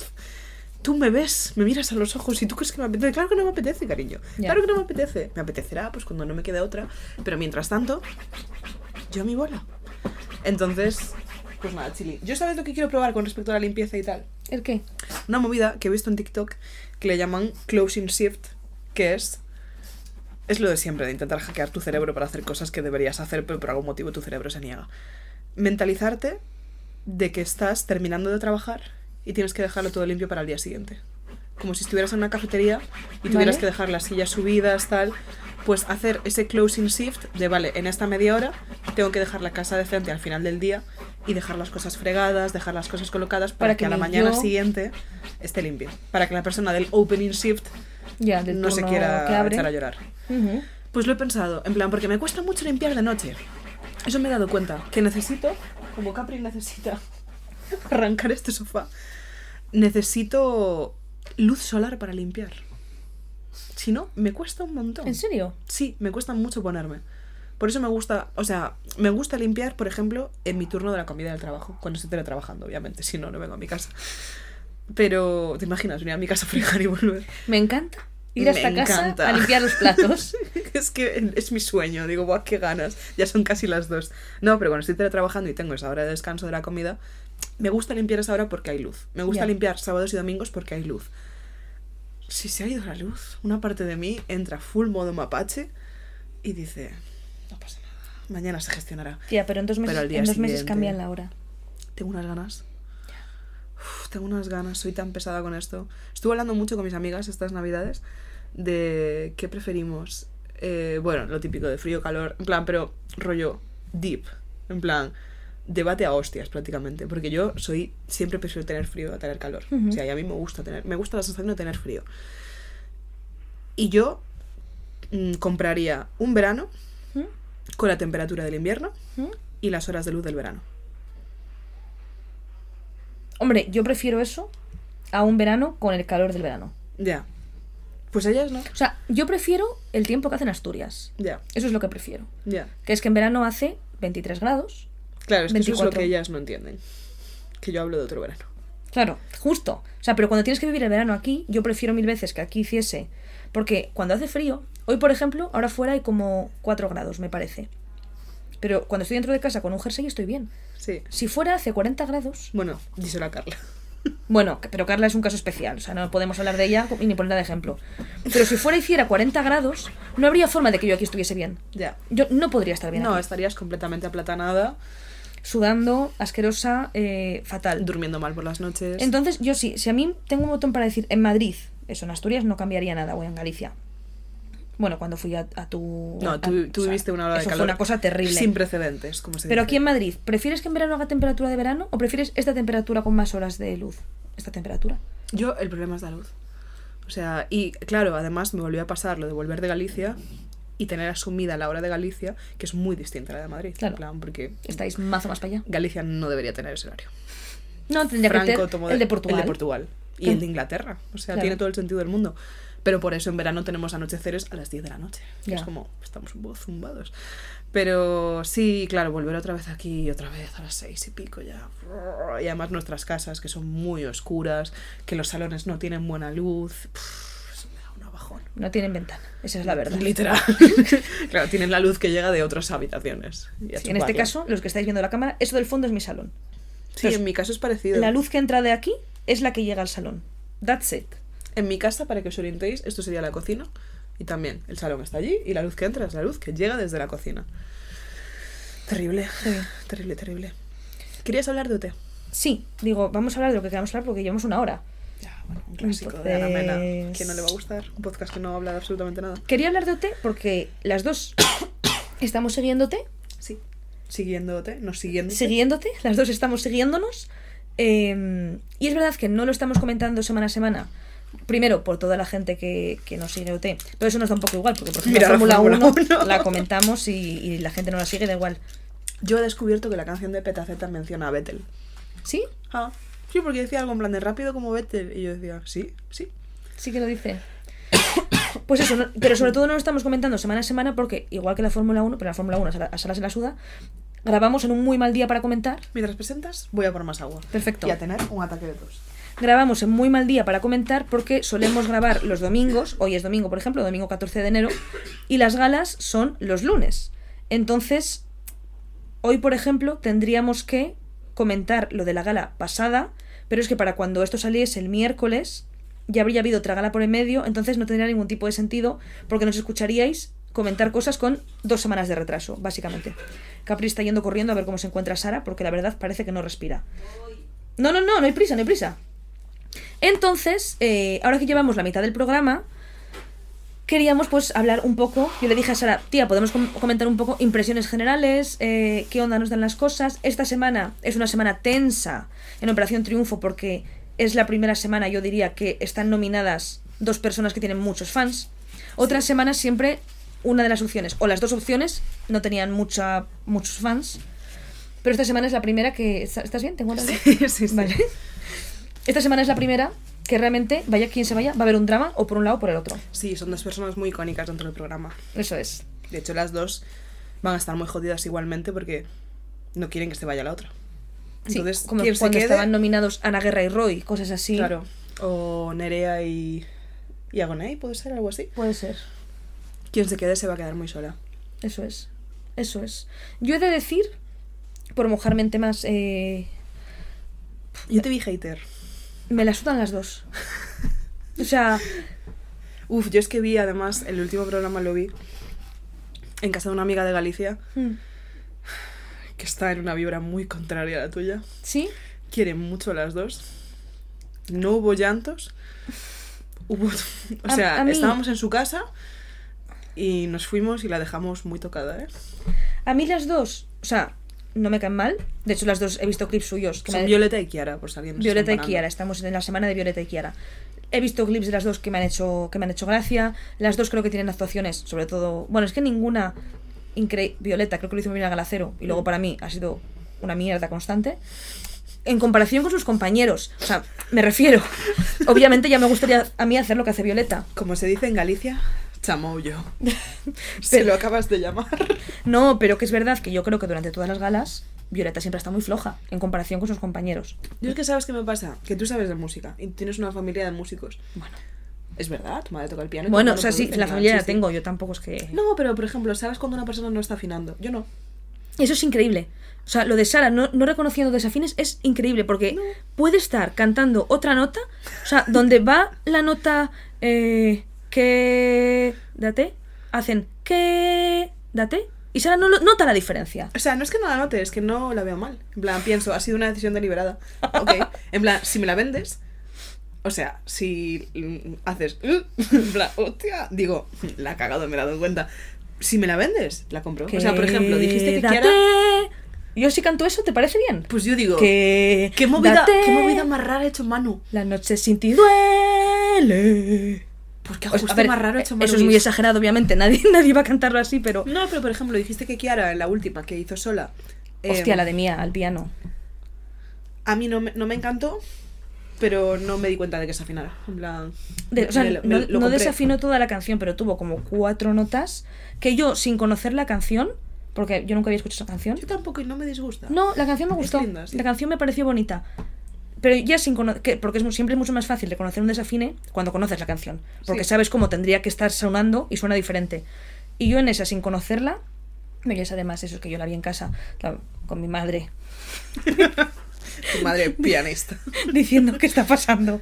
Tú me ves, me miras a los ojos y tú crees que me apetece. Claro que no me apetece, cariño. Claro que no me apetece. Me apetecerá, pues cuando no me quede otra. Pero mientras tanto, yo a mi bola. Entonces, pues nada, chili. Yo sabes lo que quiero probar con respecto a la limpieza y tal. ¿El qué? Una movida que he visto en TikTok que le llaman closing shift, que es es lo de siempre, de intentar hackear tu cerebro para hacer cosas que deberías hacer, pero por algún motivo tu cerebro se niega. Mentalizarte de que estás terminando de trabajar y tienes que dejarlo todo limpio para el día siguiente. Como si estuvieras en una cafetería y tuvieras Vale. que dejar las sillas subidas, tal. Pues hacer ese closing shift de, vale, en esta media hora tengo que dejar la casa decente al final del día y dejar las cosas fregadas, dejar las cosas colocadas para, Para que, que a la mañana yo- siguiente esté limpio. Para que la persona del opening shift Ya, del no se quiera echar a llorar. Ujú. Pues lo he pensado, en plan, porque me cuesta mucho limpiar de noche. Eso me he dado cuenta, que necesito, como Capri necesita arrancar este sofá, necesito luz solar para limpiar. Si no, me cuesta un montón. ¿En serio? Sí, me cuesta mucho ponerme. Por eso me gusta, o sea, me gusta limpiar, por ejemplo, en mi turno de la comida del trabajo, cuando estoy teletrabajando, obviamente, si no, no vengo a mi casa. Pero, ¿te imaginas venir a mi casa a fregar y volver? Me encanta Ir a esta casa encanta. a limpiar los platos. es que es mi sueño. Digo, guau, qué ganas. Ya son casi las dos. No, pero cuando estoy teletrabajando y tengo esa hora de descanso de la comida, me gusta limpiar esa hora porque hay luz. Me gusta limpiar sábados y domingos porque hay luz. Si se ha ido la luz, una parte de mí entra full modo mapache y dice, no pasa nada. Mañana se gestionará. Tía, pero en dos meses, Pero al día en dos meses siguiente- cambian la hora. Tengo unas ganas. Uf, tengo unas ganas, soy tan pesada con esto. Estuve hablando mucho con mis amigas estas navidades de qué preferimos. Eh, bueno, lo típico de frío, calor, en plan, pero rollo deep, en plan, debate a hostias prácticamente, porque yo soy, siempre prefiero tener frío a tener calor. O sea, y a mí me gusta tener, me gusta la sensación de tener frío. Y yo mm, compraría un verano ¿Mm? con la temperatura del invierno ¿Mm? y las horas de luz del verano. Hombre, yo prefiero eso a un verano con el calor del verano. Ya. Pues ellas no. O sea, yo prefiero el tiempo que hace en Asturias. Ya, Eso es lo que prefiero. ya. Que es que en verano hace 23 grados. Claro, es que eso es lo 24. que ellas no entienden. Que yo hablo de otro verano. Claro, justo. O sea, pero cuando tienes que vivir el verano aquí, yo prefiero mil veces que aquí hiciese. Porque cuando hace frío, hoy por ejemplo, ahora fuera hay como 4 grados, me parece. Pero cuando estoy dentro de casa con un jersey estoy bien. Sí. Si fuera hace 40 grados, Bueno, díselo a Carla. bueno, pero Carla es un caso especial, o sea, no podemos hablar de ella y ni ponerla de ejemplo. Pero si fuera hiciera 40 grados, no habría forma de que yo aquí estuviese bien. Ya. Yo no podría estar bien No, aquí. estarías completamente aplatanada, Sudando, asquerosa, eh, fatal. durmiendo mal por las noches. Entonces, yo sí, si a mí tengo un botón para decir en Madrid, eso en Asturias no cambiaría nada, o en Galicia. Bueno, cuando fui a, a tu. no, a- tú, tú o sea, viviste una hora de eso calor. fue una cosa terrible. Sin precedentes, como se Pero dice. aquí en Madrid, ¿prefieres que en verano haga temperatura de verano o prefieres esta temperatura con más horas de luz? Esta temperatura. Yo, el problema es la luz. O sea, y claro, además me volvió a pasar lo de volver de Galicia y tener asumida la hora de Galicia, que es muy distinta a la de Madrid. Claro. En plan, porque Estáis mazo más para allá. Galicia no debería tener ese horario. No, tendría que Franco ser tomó el de Portugal. El de Portugal. Y el de Inglaterra. O sea, Claro. tiene todo el sentido del mundo. Pero por eso en verano tenemos anocheceres a las 10 de la noche. que. Es como, estamos un poco zumbados. Pero sí, claro, volver otra vez aquí otra vez a las seis y pico ya. Y además nuestras casas que son muy oscuras, que los salones no tienen buena luz. pff, Eso me da un bajón. No tienen ventana. Esa es la verdad. Literal. claro, tienen la luz que llega de otras habitaciones. Sí, en este caso, los que estáis viendo la cámara, eso del fondo es mi salón. Sí, en mi caso es parecido. La luz que entra de aquí es la que llega al salón. That's it. En mi casa, para que os orientéis, esto sería la cocina. Y también el salón está allí y la luz que entra es la luz que llega desde la cocina. Terrible, terrible, terrible. ¿Querías hablar de OT? Sí, digo, vamos a hablar de lo que queramos hablar porque llevamos una hora. Ya, bueno, un clásico de Ana Mena. Entonces- ¿Quién no le va a gustar? Un podcast que no habla de absolutamente nada. Quería hablar de OT porque las dos estamos siguiéndote, Sí. Siguiendo OT, no siguiendo. siguiéndote, las dos estamos siguiéndonos. eh, y es verdad que no lo estamos comentando semana a semana. Primero, por toda la gente que, que nos sigue OT. Pero eso nos da un poco igual, porque por ejemplo Mira, la la Fórmula Fórmula 1 1. la comentamos y, y la gente no la sigue, da igual. Yo he descubierto que la canción de Petaceta menciona a Vettel. ¿Sí? Ah, sí, porque decía algo en plan de rápido como Vettel. Y yo decía, sí, sí. Sí que lo dice. Pues eso, no- pero sobre todo no lo estamos comentando semana a semana porque, igual que la Fórmula 1, pero la Fórmula 1 a Sala- a Salas en la Suda, grabamos en un muy mal día para comentar. Mientras presentas, voy a por más agua. Perfecto. Y a tener un ataque de tos. Grabamos en muy mal día para comentar porque solemos grabar los domingos, hoy es domingo por ejemplo, domingo 14 de enero, y las galas son los lunes. Entonces, hoy por ejemplo tendríamos que comentar lo de la gala pasada, pero es que para cuando esto saliese el miércoles ya habría habido otra gala por en medio, entonces no tendría ningún tipo de sentido porque nos escucharíais comentar cosas con dos semanas de retraso, básicamente. Capri está yendo corriendo a ver cómo se encuentra Sara porque la verdad parece que no respira. No, no, no, no hay prisa, no hay prisa. Entonces, eh, ahora que llevamos la mitad del programa, queríamos pues hablar un poco. Yo le dije a Sara, tía, podemos com- comentar un poco impresiones generales, eh, qué onda nos dan las cosas. Esta semana es una semana tensa en Operación Triunfo porque es la primera semana, yo diría, que están nominadas dos personas que tienen muchos fans. Otras semanas siempre una de las opciones, o las dos opciones, no tenían mucha, muchos fans. Pero esta semana es la primera que... ¿Estás bien? ¿Te encuentras bien? Sí, sí, sí. Vale. Esta semana es la primera que realmente, vaya quien se vaya, va a haber un drama o por un lado o por el otro. Sí, son dos personas muy icónicas dentro del programa. Eso es. De hecho, las dos van a estar muy jodidas igualmente porque no quieren que se vaya la otra. Sí, Entonces, como quien se cuando quede, estaban nominados Ana Guerra y Roy, cosas así. claro, o Nerea y y Agoney, puede ser algo así. Puede ser. Quien se quede se va a quedar muy sola. Eso es. Eso es. Yo he de decir, por mojarme en temas, eh, Yo te vi hater. Me la sudan las dos. O sea, Uf, yo es que vi además, el último programa lo vi en casa de una amiga de Galicia mm, que está en una vibra muy contraria a la tuya. ¿sí? Quieren mucho las dos. No hubo llantos. Hubo, o sea, a estábamos en su casa y nos fuimos y la dejamos muy tocada, ¿eh? A mí las dos, o sea, no me caen mal. De hecho, las dos he visto clips suyos. Que Son Violeta y Kiara, por si alguien Violeta y. Kiara, estamos en la semana de Violeta y Kiara. He visto clips de las dos que me han hecho, que me han hecho gracia. Las dos creo que tienen actuaciones, sobre todo. Bueno, es que ninguna increíble. Violeta creo que lo hizo muy bien a Galacero. Y luego para mí ha sido una mierda constante. En comparación con sus compañeros. O sea, me refiero. Obviamente ya me gustaría a mí hacer lo que hace Violeta. Como se dice en Galicia, chamoullo. Se lo acabas de llamar. No, pero que es verdad que yo creo que durante todas las galas, Violeta siempre está muy floja en comparación con sus compañeros. Yo es que sabes qué me pasa, que tú sabes de música y tienes una familia de músicos. Bueno, Es verdad, tu madre toca el piano. bueno o sea, sí, la familia la tengo, yo tampoco es que. No, pero por ejemplo, ¿sabes cuando una persona no está afinando? Yo no. Eso es increíble. O sea, lo de Sara no, no reconociendo desafines es increíble porque No. puede estar cantando otra nota, o sea, donde va la nota eh, que... Date, hacen que... Date, y Sara no nota la diferencia. O sea, no es que no la note, es que no la veo mal. En plan, pienso, ha sido una decisión deliberada. Ok. En plan, si me la vendes, o sea, si haces, en plan, hostia, digo, la ha cagado, me he dado cuenta. Si me la vendes, la compro. O sea, por ejemplo, dijiste que. Kiara. Yo si canto eso, ¿te parece bien? Pues yo digo, que... ¿qué movida, date, ¿qué movida más rara ha hecho Manu? La noche sin ti duele. Pues qué O sea, ajuste a ver, más raro ha hecho Manu. eso es muy exagerado, obviamente. Nadie, nadie va a cantarlo así, pero... No, pero por ejemplo, dijiste que Kiara, la última que hizo sola. Hostia, eh, la de Mía, al piano. A mí no me, no me encantó, pero no me di cuenta de que se afinara. En plan. De- o sea, me lo- no, no desafinó toda la canción, pero tuvo como cuatro notas que yo, sin conocer la canción, porque yo nunca había escuchado esa canción, Yo tampoco y no me disgusta. no, la canción me gustó. linda, sí. La canción me pareció bonita. Pero ya sin conocer, porque es siempre es mucho más fácil reconocer un desafine cuando conoces la canción. Porque Sí. sabes cómo tendría que estar sonando y suena diferente. Y yo en esa, sin conocerla, me es además eso, es que yo la vi en casa, claro, con mi madre, Tu madre pianista. diciendo qué está pasando.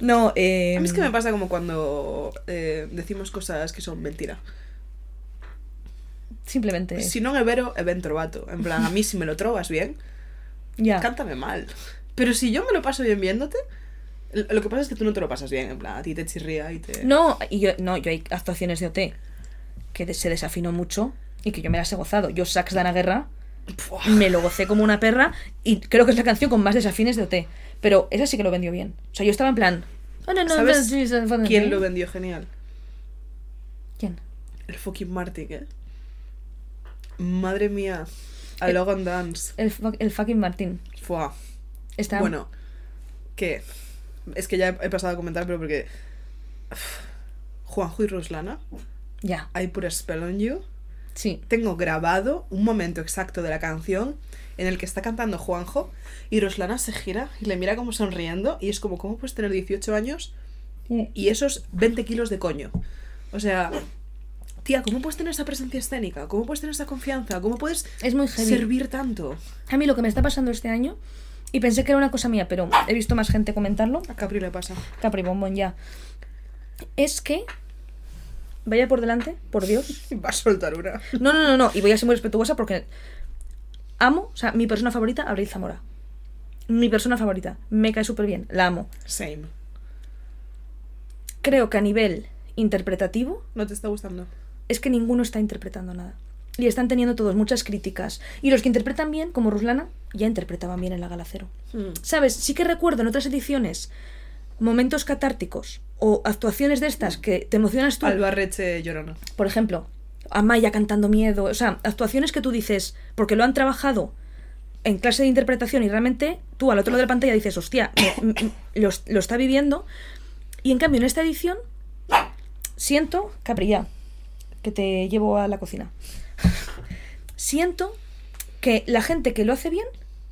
No, eh, A mí es que me pasa como cuando eh, decimos cosas que son mentira. simplemente. Si non é vero, ben trovato. En plan, a mí si me lo trovas bien, ya. cántame mal. Pero si yo me lo paso bien viéndote, lo que pasa es que tú no te lo pasas bien. En plan, a ti te chirría y te... No, y yo, no, yo hay actuaciones de OT que de- se desafinó mucho y que yo me las he gozado. Yo Sax Dana Guerra me lo gocé como una perra y creo que es la canción con más desafines de OT. Pero esa sí que lo vendió bien. O sea, yo estaba en plan. "Oh, no, no, ¿Sabes no, sí, sí, sí". ¿Quién lo vendió genial? ¿Quién? El fucking Martin, ¿eh? Madre mía. A El- Logan Dance. El, el fucking Martín. Fua. Está. Bueno, que es que ya he he pasado a comentar, pero porque uf, Juanjo y Ruslana, Ya, I put a spell on you. sí. Tengo grabado un momento exacto de la canción en el que está cantando Juanjo y Ruslana se gira y le mira como sonriendo y es como, ¿cómo puedes tener 18 años y esos 20 kilos de coño? O sea, tía, ¿cómo puedes tener esa presencia escénica? ¿Cómo puedes tener esa confianza? ¿Cómo puedes Es muy servir tanto? A mí lo que me está pasando este año, y pensé que era una cosa mía, pero he visto más gente comentarlo, A Capri le pasa. Capri Bombón ya, es que. Vaya por delante, por Dios. Va a soltar una. No, no, no, no. Y voy a ser muy respetuosa porque amo, o sea, mi persona favorita, Abril Zamora. Mi persona favorita. Me cae súper bien. La amo. Same. Creo que a nivel interpretativo ¿No te está gustando? es que ninguno está interpretando nada. Y están teniendo todos muchas críticas. Y los que interpretan bien, como Ruslana, ya interpretaban bien en la Gala Cero. Hmm. ¿Sabes? Sí que recuerdo en otras ediciones momentos catárticos o actuaciones de estas que te emocionas tú. Albarreche llorona. por ejemplo, Amaya cantando miedo, o sea, actuaciones que tú dices, porque lo han trabajado en clase de interpretación y realmente tú al otro lado de la pantalla dices, hostia, me- lo, lo está viviendo. Y en cambio, en esta edición, siento, Capri, ya, que te llevo a la cocina. Siento que la gente que lo hace bien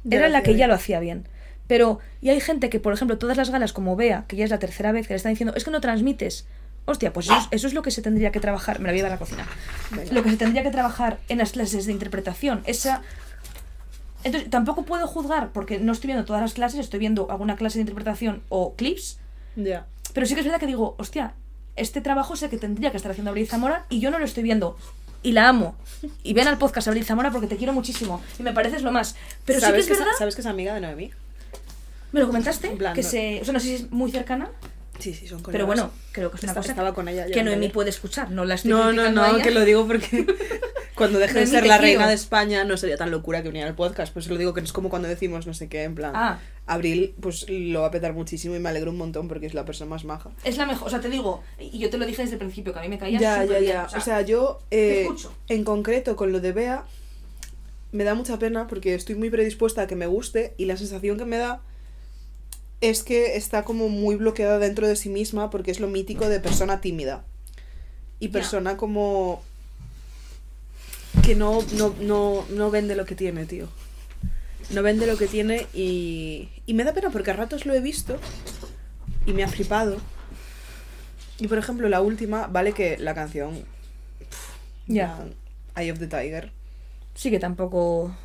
Ya era la que ya lo hacía bien. Pero, y hay gente que, por ejemplo, todas las galas, como Bea, que ya es la tercera vez que le están diciendo, es que no transmites Hostia, pues eso es, eso es lo que se tendría que trabajar. Me la voy a dar a la cocina. Venga. Lo que se tendría que trabajar en las clases de interpretación. Esa. Entonces, tampoco puedo juzgar porque no estoy viendo todas las clases, estoy viendo alguna clase de interpretación o clips. Ya. Pero sí que es verdad que digo, hostia, este trabajo sé que tendría que estar haciendo Abril Zamora y yo no lo estoy viendo. Y la amo. Y ven al podcast Abril Zamora porque te quiero muchísimo. Y me pareces lo más. Pero sí que ¿Sabes es verdad. es- ¿Sabes que es amiga de Noemí? ¿Me lo comentaste? En plan, que se. O sea, no sé si es muy cercana. Sí, sí, son colegas. Pero bueno, creo que es una Esta- cosa estaba con ella ya que en Noemí puede escuchar. No la estoy No, no, criticando a no, ella. que lo digo porque cuando deje de ser la reina de España no sería tan locura que viniera al podcast. Pues lo digo que no es como cuando decimos no sé qué, en plan. Ah. Abril, pues lo va a petar muchísimo y me alegro un montón porque es la persona más maja. Es la mejor. O sea, te digo, y yo te lo dije desde el principio, que a mí me caía Ya, ya, súper bien, ya. O sea, yo te eh, escucho. en concreto con lo de Bea me da mucha pena porque estoy muy predispuesta a que me guste y la sensación que me da es que está como muy bloqueada dentro de sí misma porque es lo mítico de persona tímida y persona como que no, no, no, no vende lo que tiene, tío. No vende lo que tiene y, y me da pena porque a ratos lo he visto y me ha flipado. Y por ejemplo, la última, vale que la canción Ya. ya, Eye of the Tiger. Sí que tampoco.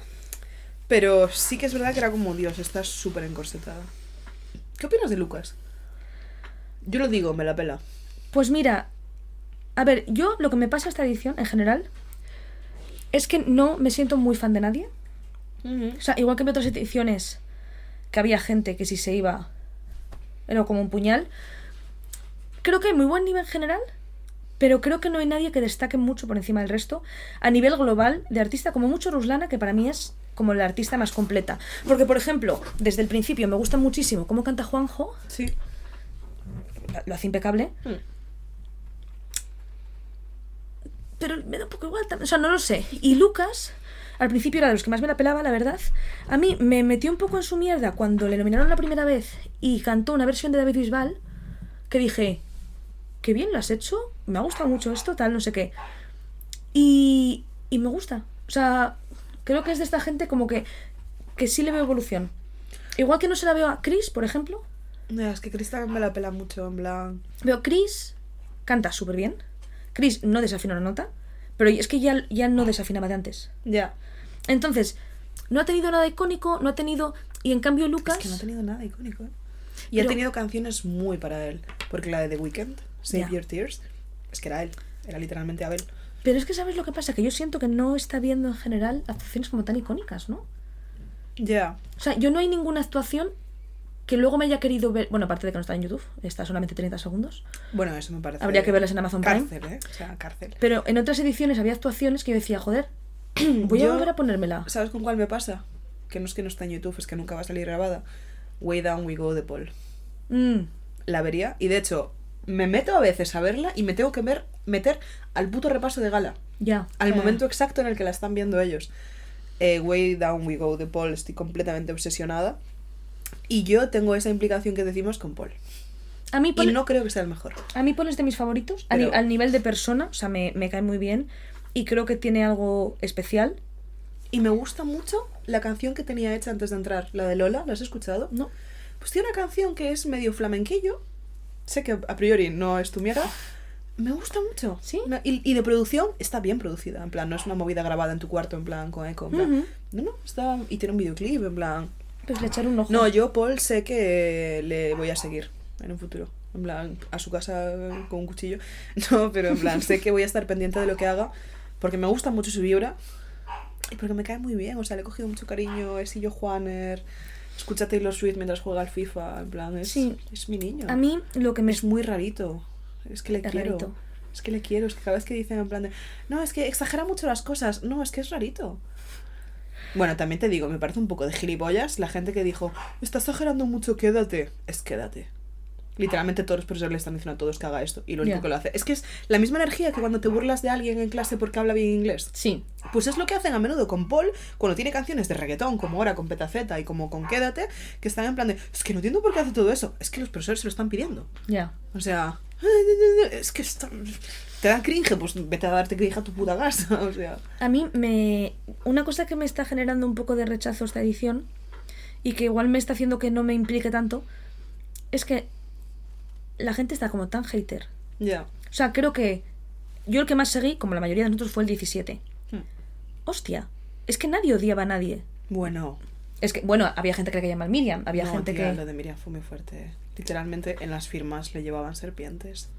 Pero sí que es verdad que era como Dios, está súper encorsetada. ¿Qué opinas de Lucas? Yo lo digo, me la pela. Pues mira, a ver, yo lo que me pasa esta edición en general es que no me siento muy fan de nadie. O sea, igual que en otras ediciones que había gente que si se iba era como un puñal. Creo que hay muy buen nivel general, pero creo que no hay nadie que destaque mucho por encima del resto. A nivel global, de artista, como mucho Ruslana, que para mí es como la artista más completa. Porque, por ejemplo, desde el principio me gusta muchísimo cómo canta Juanjo, Sí. lo hace impecable. Mm. pero me da un poco igual. O sea, no lo sé. Y Lucas, al principio era de los que más me la pelaba, la verdad. A mí me metió un poco en su mierda cuando le nominaron la primera vez y cantó una versión de David Bisbal que dije, qué bien lo has hecho, me ha gustado mucho esto, tal, no sé qué. Y, y me gusta. O sea, creo que es de esta gente como que, que sí le veo evolución. Igual que no se la veo a Chris, por ejemplo. Ya, es que Cristal me la pela mucho, en plan. Veo Chris canta súper bien. Chris no desafina una nota, pero es que ya, ya no desafinaba de antes. Ya. Entonces, no ha tenido nada icónico, no ha tenido. Y en cambio, Lucas. Es que no ha tenido nada icónico, ¿eh? Y Pero- ha tenido canciones muy para él. Porque la de The Weeknd, Save Ya. Your Tears, es que era él. Era literalmente Abel. Pero es que, ¿sabes lo que pasa? Que yo siento que no está viendo en general actuaciones como tan icónicas, ¿no? Ya. O sea, yo no hay ninguna actuación que luego me haya querido ver. Bueno, aparte de que no está en YouTube, está solamente 30 segundos. Bueno, eso me parece. Habría que verlas en Amazon Prime. Cárcel, ¿eh? O sea, cárcel. Pero en otras ediciones había actuaciones que yo decía, joder, voy a volver a ponérmela. ¿Sabes con cuál me pasa? Que no es que no está en YouTube, es que nunca va a salir grabada. Way Down We Go de Paul. Mm, La vería y de hecho me meto a veces a verla y me tengo que ver, meter al puto repaso de gala. ya. Al momento exacto en el que la están viendo ellos. Eh, Way Down We Go de Paul, estoy completamente obsesionada. Y yo tengo esa implicación que decimos con Paul. A mí, Y Paul, no creo que sea el mejor. a mí Paul es de mis favoritos. Pero- al nivel de persona, o sea, me, me cae muy bien. Y creo que tiene algo especial. Y me gusta mucho la canción que tenía hecha antes de entrar, la de Lola, ¿la has escuchado? ¿No? Pues tiene una canción que es medio flamenquillo. Sé que a priori no es tu mierda. Me gusta mucho. ¿Sí? Me- Y, y de producción está bien producida. En plan, no es una movida grabada en tu cuarto, en plan, con eco. En plan, Ujú. No, no, está. Y tiene un videoclip, en plan. Pues le echaré un ojo. No, yo, Paul, sé que le voy a seguir en un futuro. En plan, a su casa con un cuchillo. No, pero en plan, sé que voy a estar pendiente de lo que haga. Porque me gusta mucho su vibra. Y porque me cae muy bien. O sea, le he cogido mucho cariño. Es yo Juaner. Escucha Taylor Swift mientras juega al FIFA. En plan, es, Sí. es mi niño. A mí lo que me... Es muy rarito. Es que le Es quiero. rarito. Es que le quiero. Es que cada vez que dicen en plan de. No, es que exagera mucho las cosas. No, es que es rarito. Bueno, también te digo, me parece un poco de gilipollas la gente que dijo, está exagerando mucho, quédate. Es quédate. Literalmente todos los profesores le están diciendo a todos que haga esto y lo único que lo hace. Es que es la misma energía que cuando te burlas de alguien en clase porque habla bien inglés. Sí. Pues es lo que hacen a menudo con Paul cuando tiene canciones de reggaetón, como ahora con Petaceta y como con Quédate, que están en plan de, es que no entiendo por qué hace todo eso. Es que los profesores se lo están pidiendo. Ya. O sea, es que esto- te da cringe, pues vete a darte cringe a tu puta casa. O sea, A mí me... Una cosa que me está generando un poco de rechazo esta edición y que igual me está haciendo que no me implique tanto es que la gente está como tan hater Ya. O sea, creo que yo el que más seguí, como la mayoría de nosotros, fue el 17. Hmm. Hostia, es que nadie odiaba a nadie. Bueno. Es que, bueno, había gente que le caía mal Miriam, había no, gente tía, que... Lo de Miriam fue muy fuerte. Literalmente en las firmas le llevaban serpientes.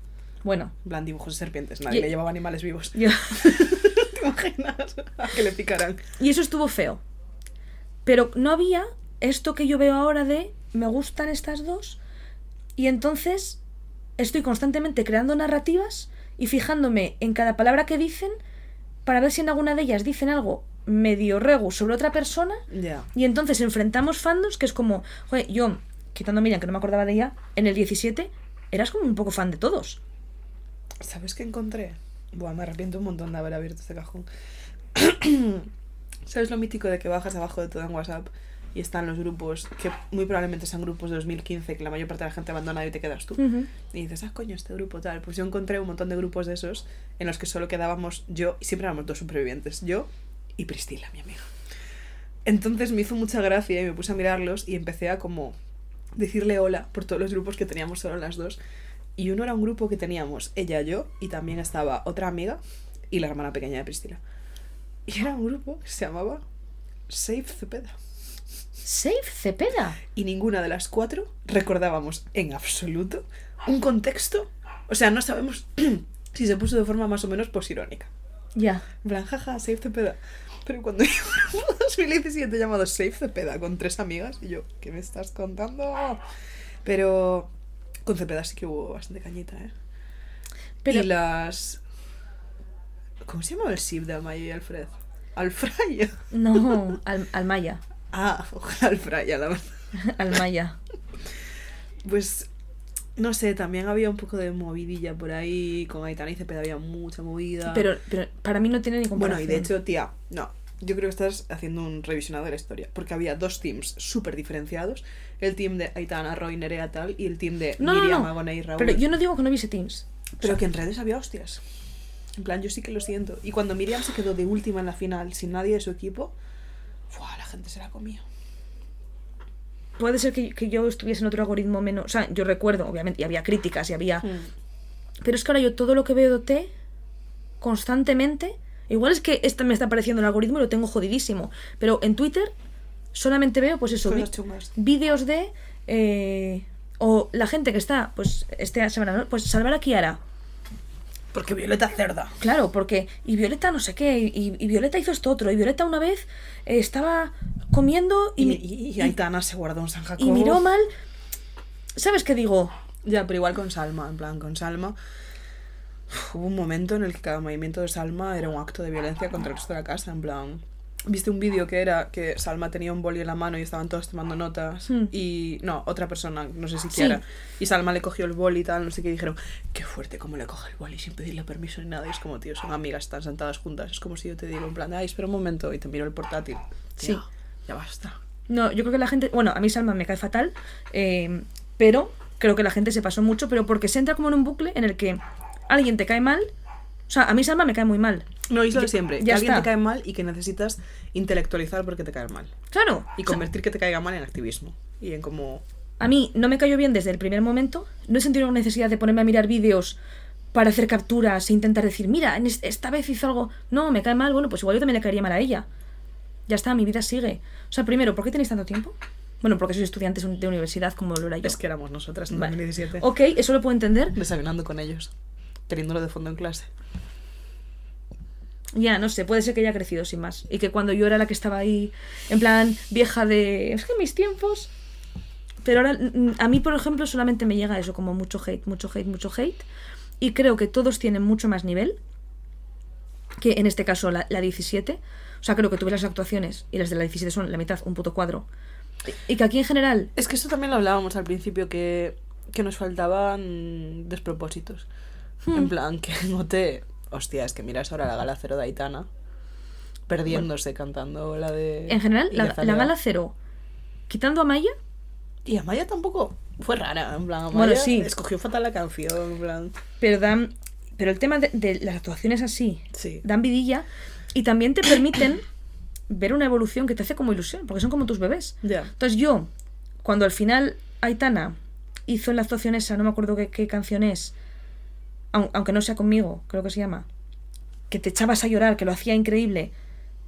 Bueno, En plan, dibujos de serpientes. Nadie Y- le llevaba animales vivos. yo... ¿Te imaginas? A que le picaran. y eso estuvo feo. Pero no había esto que yo veo ahora de me gustan estas dos y entonces estoy constantemente creando narrativas y fijándome en cada palabra que dicen para ver si en alguna de ellas dicen algo medio regu sobre otra persona Ya. y entonces enfrentamos fandoms que es como, joder, yo, quitando a Miriam, que no me acordaba de ella, en el 17 eras como un poco fan de todos. ¿Sabes qué encontré? Buah, me arrepiento un montón de haber abierto este cajón. ¿Sabes lo mítico de que bajas abajo de todo en WhatsApp y están los grupos, que muy probablemente sean grupos de 2015, que la mayor parte de la gente abandona y te quedas tú? Ujú. Y dices, ah, coño, este grupo tal. Pues yo encontré un montón de grupos de esos en los que solo quedábamos yo, y siempre éramos dos supervivientes, yo y Priscila, mi amiga. Entonces me hizo mucha gracia y me puse a mirarlos y empecé a como decirle hola por todos los grupos que teníamos solo las dos. Y uno era un grupo que teníamos ella, yo, y también estaba otra amiga y la hermana pequeña de Priscila. Y era un grupo que se llamaba Save Cepeda. Save Cepeda. Y ninguna de las cuatro recordábamos en absoluto un contexto. O sea, no sabemos si se puso de forma más o menos posirónica. Ya. En plan, jaja, Save Cepeda. Pero cuando yo 2017 llamado Save Cepeda con tres amigas, y yo, ¿qué me estás contando? Pero con Cepeda sí que hubo bastante cañita, ¿eh? Pero, Y las. ¿Cómo se llamaba el SIP de Almaya y Alfred? Alfraya. no, al, Almaya. Ah, ojalá Alfraya, la verdad. Almaya. Pues no sé, también había un poco de movidilla por ahí. Con Aitana y Cepeda había mucha movida. Pero, pero para mí no tiene ni bueno, comparación. y de hecho, tía, no. Yo creo que estás haciendo un revisionado de la historia. Porque había dos teams súper diferenciados: el team de Aitana, Roy, Nerea, tal, y el team de No, Miriam, no. Agona y Raúl. Pero yo no digo que no hubiese Teams. Pero que en redes había hostias. En plan, yo sí que lo siento. Y cuando Miriam se quedó de última en la final sin nadie de su equipo, ¡fua! la gente se la comía. Puede ser que, que yo estuviese en otro algoritmo menos. O sea, yo recuerdo, obviamente, y había críticas y había. Hmm. Pero es que ahora yo todo lo que veo de OT constantemente. Igual es que esta me está apareciendo el algoritmo y lo tengo jodidísimo. Pero en Twitter solamente veo, pues eso, vídeos de. eh, o la gente que está, pues, esta semana, ¿no? Pues salvar a Kiara. Porque Violeta cerda. Claro, porque. Y Violeta no sé qué, y, y Violeta hizo esto otro. Y Violeta una vez eh, estaba comiendo y, Y, y, y Aitana se guardó un San y Jacobo. miró mal. ¿Sabes qué digo? Ya, pero igual con Salma, en plan, con Salma. uf, Hubo un momento en el que cada movimiento de Salma era un acto de violencia contra el resto de la casa, en plan. Viste un vídeo que era que Salma tenía un boli en la mano y estaban todos tomando notas. Hmm. Y. No, otra persona, no sé si Sí. quiera. Y Salma le cogió el boli y tal, no sé qué, y dijeron, qué fuerte cómo le coge el boli sin pedirle permiso ni nada. Y es como, tío, son amigas, están sentadas juntas. Es como si yo te digo, en plan, ay, espera un momento, y te miro el portátil. Sí. Tío, Ya basta. No, yo creo que la gente. Bueno, a mí Salma me cae fatal. eh, pero creo que la gente se pasó mucho. Pero porque se entra como en un bucle en el que alguien te cae mal. Sea, a mí Salma me cae muy mal. No, Ya- siempre. ya que alguien está. te cae mal y que necesitas intelectualizar porque te cae mal. Claro. Y o sea, convertir que te caiga mal en activismo. Y en como... a mí no me cayó bien desde el primer momento. No he sentido necesidad de ponerme a mirar vídeos para hacer capturas e intentar decir, mira, esta vez hizo algo. No, me cae mal. Bueno, pues igual yo también le caería mal a ella. Ya está, mi vida sigue. O sea, primero, ¿por qué tenéis tanto tiempo? Bueno, porque sois estudiantes de universidad como lo era yo. Es que éramos nosotras en Vale. 2017. Ok, eso lo puedo entender. Desayunando con ellos. Teniéndolo de fondo en clase. Ya, no sé, puede ser que haya crecido sin más. Y que cuando yo era la que estaba ahí, en plan, vieja de. Es que mis tiempos. Pero ahora, a mí, por ejemplo, solamente me llega eso, como mucho hate, mucho hate, mucho hate. Y creo que todos tienen mucho más nivel. Que en este caso la, la 17. O sea, creo que tú ves las actuaciones y las de la 17 son la mitad, un puto cuadro. Y, y que aquí en general. Es que esto también lo hablábamos al principio, que, que nos faltaban despropósitos. Hmm. En plan, que no te... Hostia, es que miras ahora la gala cero de Aitana. Perdiéndose cantando la de... En general, la, la gala cero, quitando a Maya, Y Amaya tampoco fue rara, en plan, Amaya Bueno, sí. escogió fatal la canción, en plan... pero dan. Pero el tema de, de las actuaciones así, Sí. dan vidilla y también te permiten ver una evolución que te hace como ilusión, porque son como tus bebés. Ya. Entonces yo, cuando al final Aitana hizo en la actuación esa, no me acuerdo qué, qué canción es, aunque no sea conmigo, creo que se llama, que te echabas a llorar, que lo hacía increíble,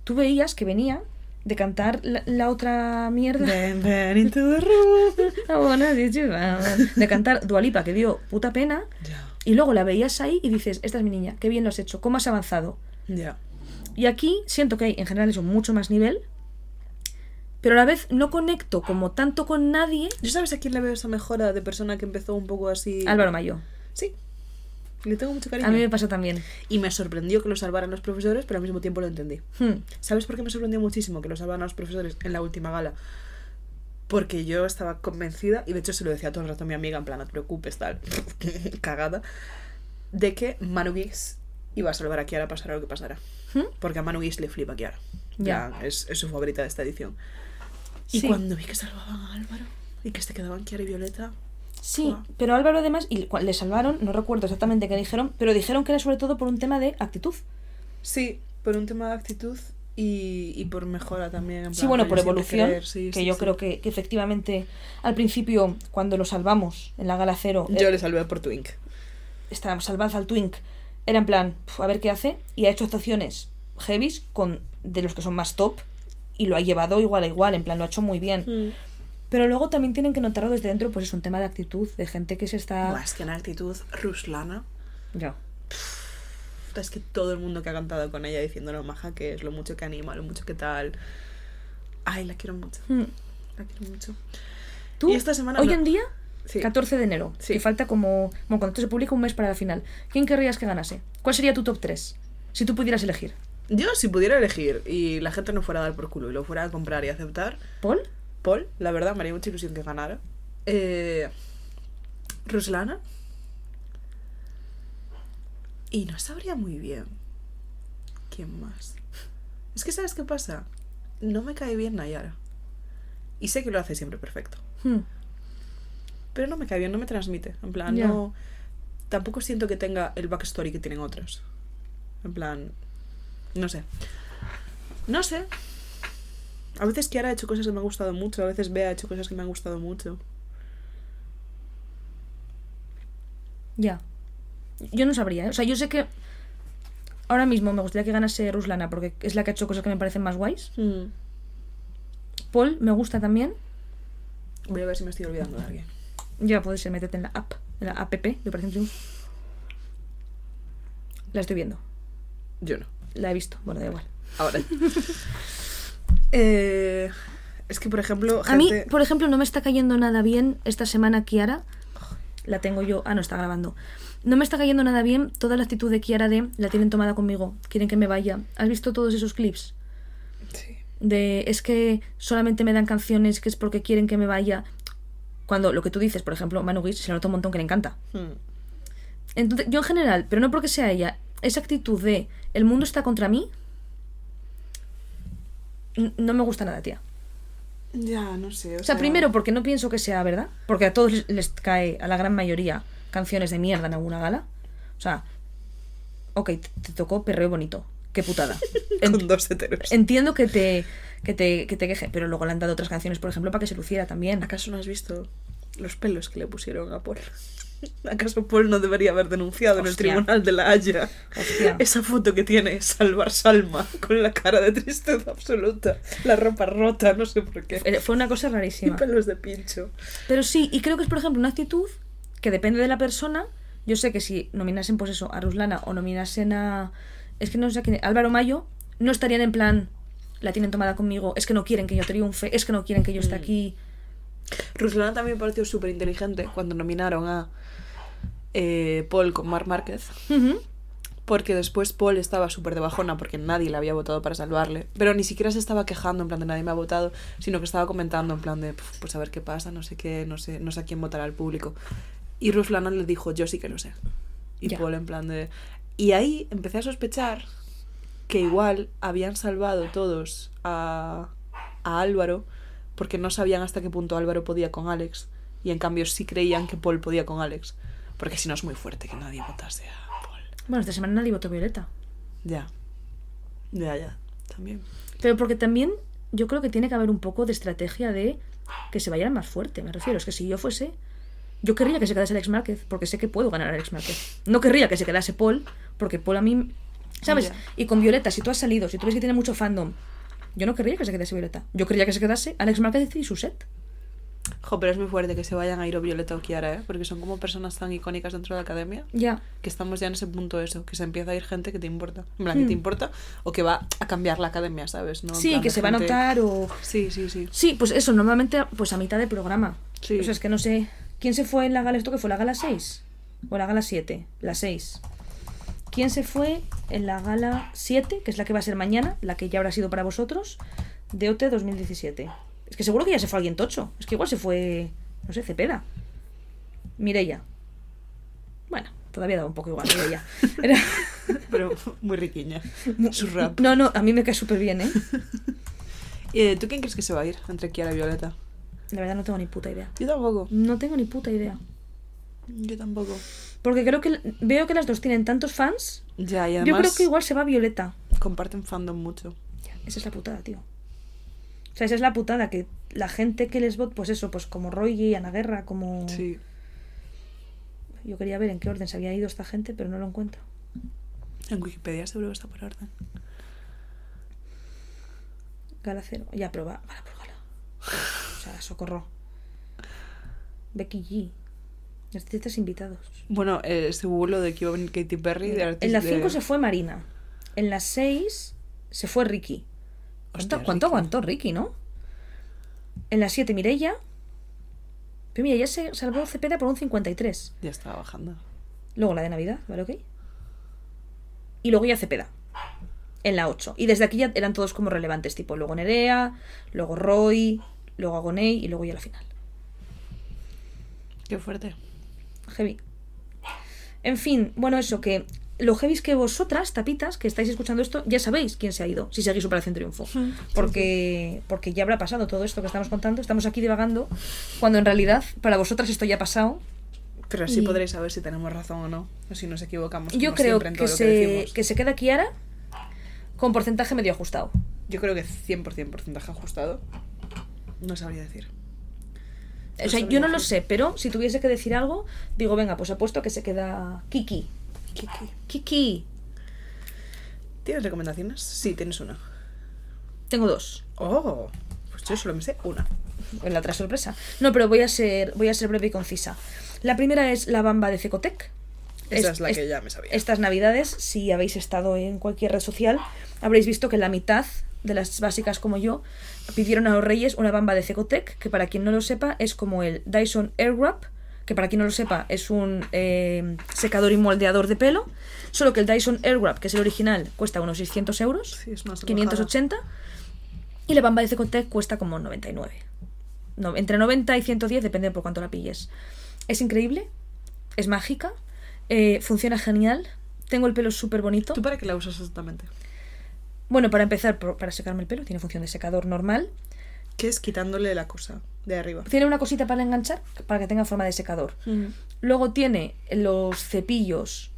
tú veías que venía de cantar la, la otra mierda. De cantar Dualipa, que dio puta pena. Ya, Y luego la veías ahí y dices, esta es mi niña, qué bien lo has hecho, cómo has avanzado. ya. Y aquí siento que hay en general eso mucho más nivel, pero a la vez no conecto como tanto con nadie. ¿Yo sabes a quién le veo esa mejora de persona que empezó un poco así? Álvaro Mayo. Sí. Le tengo mucho cariño. A mí me pasa también. Y me sorprendió que lo salvaran los profesores, pero al mismo tiempo lo entendí. Hmm. ¿Sabes por qué me sorprendió muchísimo que lo salvaran los profesores en la última gala? Porque yo estaba convencida, y de hecho se lo decía todo el rato a mi amiga, en plan, no te preocupes, tal, cagada, de que Manu Guix iba a salvar a Kiara pasara lo que pasara. ¿Hmm? Porque a Manu Guix le flipa Kiara. Ya. Ya. Es, es su favorita de esta edición. Y Sí. cuando vi que salvaban a Álvaro y que se quedaban Kiara y Violeta, Sí, pero Álvaro además, y le salvaron, no recuerdo exactamente qué dijeron, pero dijeron que era sobre todo por un tema de actitud. sí, por un tema de actitud y, y por mejora también. en Sí, bueno, por evolución, sí, que sí, yo sí. creo que, que efectivamente al principio, cuando lo salvamos en la gala cero, Yo eh, le salvé por Twink. esta salvanza al Twink, era en plan, "Pf, a ver qué hace, y ha hecho actuaciones heavies con de los que son más top, y lo ha llevado igual a igual, en plan, lo ha hecho muy bien. Mm. Pero luego también tienen que notarlo desde dentro, pues es un tema de actitud, de gente que se está... Más que en actitud, Ruslana. Ya. Es que todo el mundo que ha cantado con ella diciendo lo maja que es, lo mucho que anima, lo mucho que tal. Ay, la quiero mucho. Hmm. La quiero mucho. Tú, Y esta semana hoy no- en día, Sí. 14 de enero, Sí. que falta como... Bueno, cuando esto se publica un mes para la final. ¿Quién querrías que ganase? ¿Cuál sería tu top 3? Si tú pudieras elegir. Yo, si pudiera elegir y la gente no fuera a dar por culo y lo fuera a comprar y aceptar, ¿Paul? Paul, la verdad, me haría mucha ilusión que ganara. Eh, Ruslana. Y no sabría muy bien. ¿Quién más? Es que, ¿sabes qué pasa? No me cae bien Nayara. Y sé que lo hace siempre perfecto. Hmm. Pero no me cae bien, no me transmite. En plan, no. Tampoco siento que tenga el backstory que tienen otros. En plan. No sé. No sé. A veces Kiara ha hecho cosas que me han gustado mucho, a veces Bea ha hecho cosas que me han gustado mucho. Ya. Yo no sabría, ¿eh? O sea, yo sé que ahora mismo me gustaría que ganase Ruslana porque es la que ha hecho cosas que me parecen más guays. Paul me gusta también. Voy a ver si me estoy olvidando de alguien. Ya puede ser, métete en la app, en la app de Operación Triunfo. La estoy viendo. Yo no. La he visto. Bueno, da igual. Ahora. Eh, es que, por ejemplo, A mí, por ejemplo, no me está cayendo nada bien esta semana Kiara. La tengo yo. Ah, no, está grabando. No me está cayendo nada bien toda la actitud de Kiara de la tienen tomada conmigo, quieren que me vaya. ¿Has visto todos esos clips? Sí. De es que solamente me dan canciones que es porque quieren que me vaya. Cuando lo que tú dices, por ejemplo, Manu Guix se le nota un montón que le encanta. Hmm. Entonces, yo en general, pero no porque sea ella, esa actitud de el mundo está contra mí, no me gusta nada, tía. Ya, no sé. O, O sea, primero porque no pienso que sea verdad, porque a todos les, cae, a la gran mayoría, canciones de mierda en alguna gala. O sea, ok, te, te tocó perreo bonito, qué putada. Con dos heteros. entiendo que te, que, te, que te queje, pero luego le han dado otras canciones, por ejemplo, para que se luciera también. ¿Acaso no has visto los pelos que le pusieron a Paul? ¿Acaso Paul no debería haber denunciado en el tribunal de la Haya Hostia. esa foto que tiene Salvar Salma con la cara de tristeza absoluta, la ropa rota, no sé por qué, Eh, Fue una cosa y rarísima. pelos de pincho? Pero sí, y creo que es, por ejemplo, una actitud que depende de la persona. Yo sé que si nominasen, pues eso, a Ruslana o nominasen a. Es que no sé a quién. Álvaro Mayo, no estarían en plan. La tienen tomada conmigo, es que no quieren que yo triunfe, es que no quieren que yo esté Mm. aquí. Ruslana también me pareció súper inteligente cuando nominaron a eh, Paul con Marc Márquez. Porque después Paul estaba súper de bajona porque nadie le había votado para salvarle. Pero ni siquiera se estaba quejando en plan de nadie me ha votado, sino que estaba comentando en plan de "Puf, pues a ver qué pasa, no sé qué, no sé, no sé a quién votará el público. Y Ruslana le dijo, yo sí que lo sé. Y. Paul en plan de... Y ahí empecé a sospechar que igual habían salvado todos a, a Álvaro porque no sabían hasta qué punto Álvaro podía con Alex. Y en cambio sí creían que Paul podía con Alex. Porque si no es muy fuerte que nadie votase a Paul. Bueno, esta semana nadie votó Violeta. Ya. Ya, ya. También. Pero porque también yo creo que tiene que haber un poco de estrategia de que se vayan más fuerte, me refiero. Es que si yo fuese. Yo querría que se quedase Alex Márquez, porque sé que puedo ganar a Alex Márquez. No querría que se quedase Paul, porque Paul a mí. ¿Sabes? Y con Violeta, si tú has salido, si tú ves que tiene mucho fandom, yo no querría que se quedase Violeta. Yo querría que se quedase Alex Márquez y su set. Jo, pero es muy fuerte que se vayan a ir o Violeta o Kiara, ¿eh? Porque son como personas tan icónicas dentro de la academia Ya. que estamos ya en ese punto eso, que se empieza a ir gente que te importa. En plan, que Hmm. te importa o que va a cambiar la academia, ¿sabes? No Sí, que de se va a notar o. Sí, sí, sí. Sí, pues eso, normalmente pues a mitad del programa. Sí. O sea, es que no sé. ¿Quién se fue en la gala? ¿Esto que fue la gala 6? ¿O la gala 7? La 6. ¿Quién se fue en la gala 7, que es la que va a ser mañana, la que ya habrá sido para vosotros, de OT 2017? Es que seguro que ya se fue alguien tocho. Es que igual se fue, no sé, Cepeda. Mireia. Bueno, todavía da un poco igual, Mireia. Era- Pero muy riquiña. Su rap. No, no, a mí me cae súper bien, ¿eh? Eh, ¿Tú quién crees que se va a ir entre Kiara y Violeta? La verdad no tengo ni puta idea. Yo tampoco. No tengo ni puta idea. Yo tampoco. Porque creo que veo que las dos tienen tantos fans. Ya, y Yo además creo que igual se va Violeta. comparten fandom mucho. Esa es la putada, tío. O sea, esa es la putada, que la gente que les vot, pues eso, pues como Roy, Ana Guerra, como... Sí. Yo quería ver en qué orden se había ido esta gente, pero no lo encuentro. En Wikipedia seguro que está por orden. Gala cero. Ya, pero va, gala por gala. O sea, socorro. Becky G. Artistas invitados. Bueno, eh, se hubo lo de que iba a venir Katy Perry de. En la 5 se fue Marina. En la 6 se fue Ricky. Hostia, ¿Cuánto, aguantó Ricky, no? En la 7 Mirella. Pero mira, ya se salvó Cepeda por un 53. Ya estaba bajando. Luego la de Navidad, ¿vale? ¿Ok? Y luego ya Cepeda. En la 8. Y desde aquí ya eran todos como relevantes, tipo luego Nerea, luego Roy, luego Agoney y luego ya la final. Qué fuerte. Heavy. En fin, bueno, eso que lo heavy es que vosotras, tapitas, que estáis escuchando esto, ya sabéis quién se ha ido, si seguís Operación Triunfo. Porque, porque ya habrá pasado todo esto que estamos contando. Estamos aquí divagando, cuando en realidad para vosotras esto ya ha pasado. Pero así Y- podréis saber si tenemos razón o no. O si nos equivocamos. Yo creo que lo se, que se queda Kiara con porcentaje medio ajustado. Yo creo que 100% porcentaje ajustado. No sabría decir. O sea, yo no lo sé, pero si tuviese que decir algo, digo, venga, pues apuesto que se queda Kiki. Kiki. Kiki. ¿Tienes recomendaciones? Sí, tienes una. Tengo dos. Oh, pues yo solo me sé una. En la otra sorpresa. No, pero voy a ser, voy a ser breve y concisa. La primera es la bamba de Cecotec. Esa Es- es, la es- que ya me sabía. Estas navidades, si habéis estado en cualquier red social, habréis visto que la mitad de las básicas como yo pidieron a los reyes una bamba de Cecotec, que para quien no lo sepa es como el Dyson Airwrap, que para quien no lo sepa es un eh, secador y moldeador de pelo, solo que el Dyson Airwrap, que es el original, cuesta unos 600 euros, Sí, es una salvajada. 580, y la bamba de Cecotec cuesta como 99. No, entre 90 y 110, depende de por cuánto la pilles. Es increíble, es mágica, eh, funciona genial, tengo el pelo súper bonito. ¿Tú para qué la usas exactamente? Bueno, para empezar, para secarme el pelo, tiene función de secador normal. Que es quitándole la cosa de arriba. Tiene una cosita para enganchar, para que tenga forma de secador. Luego tiene los cepillos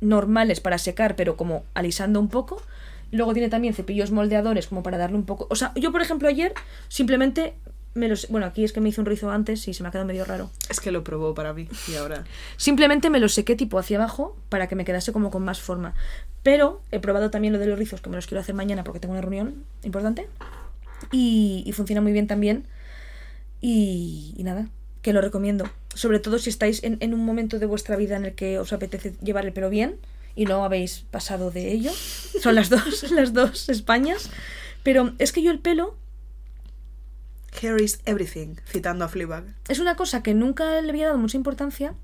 normales para secar, pero como alisando un poco. Luego tiene también cepillos moldeadores como para darle un poco... O sea, yo por ejemplo ayer simplemente me los... Bueno, aquí es que me hice un rizo antes y se me ha quedado medio raro. Es que lo probó para mí y ahora. Simplemente me los sequé tipo hacia abajo para que me quedase como con más forma. Pero he probado también lo de los rizos, que me los quiero hacer mañana porque tengo una reunión importante. Y, y funciona muy bien también. Y, y nada, que lo recomiendo. Sobre todo si estáis en, en un momento de vuestra vida en el que os apetece llevar el pelo bien y no habéis pasado de ello. Son las dos, las dos Españas. Pero es que yo el pelo Hair is everything, citando a Fleabag. es una cosa que nunca le había dado mucha importancia,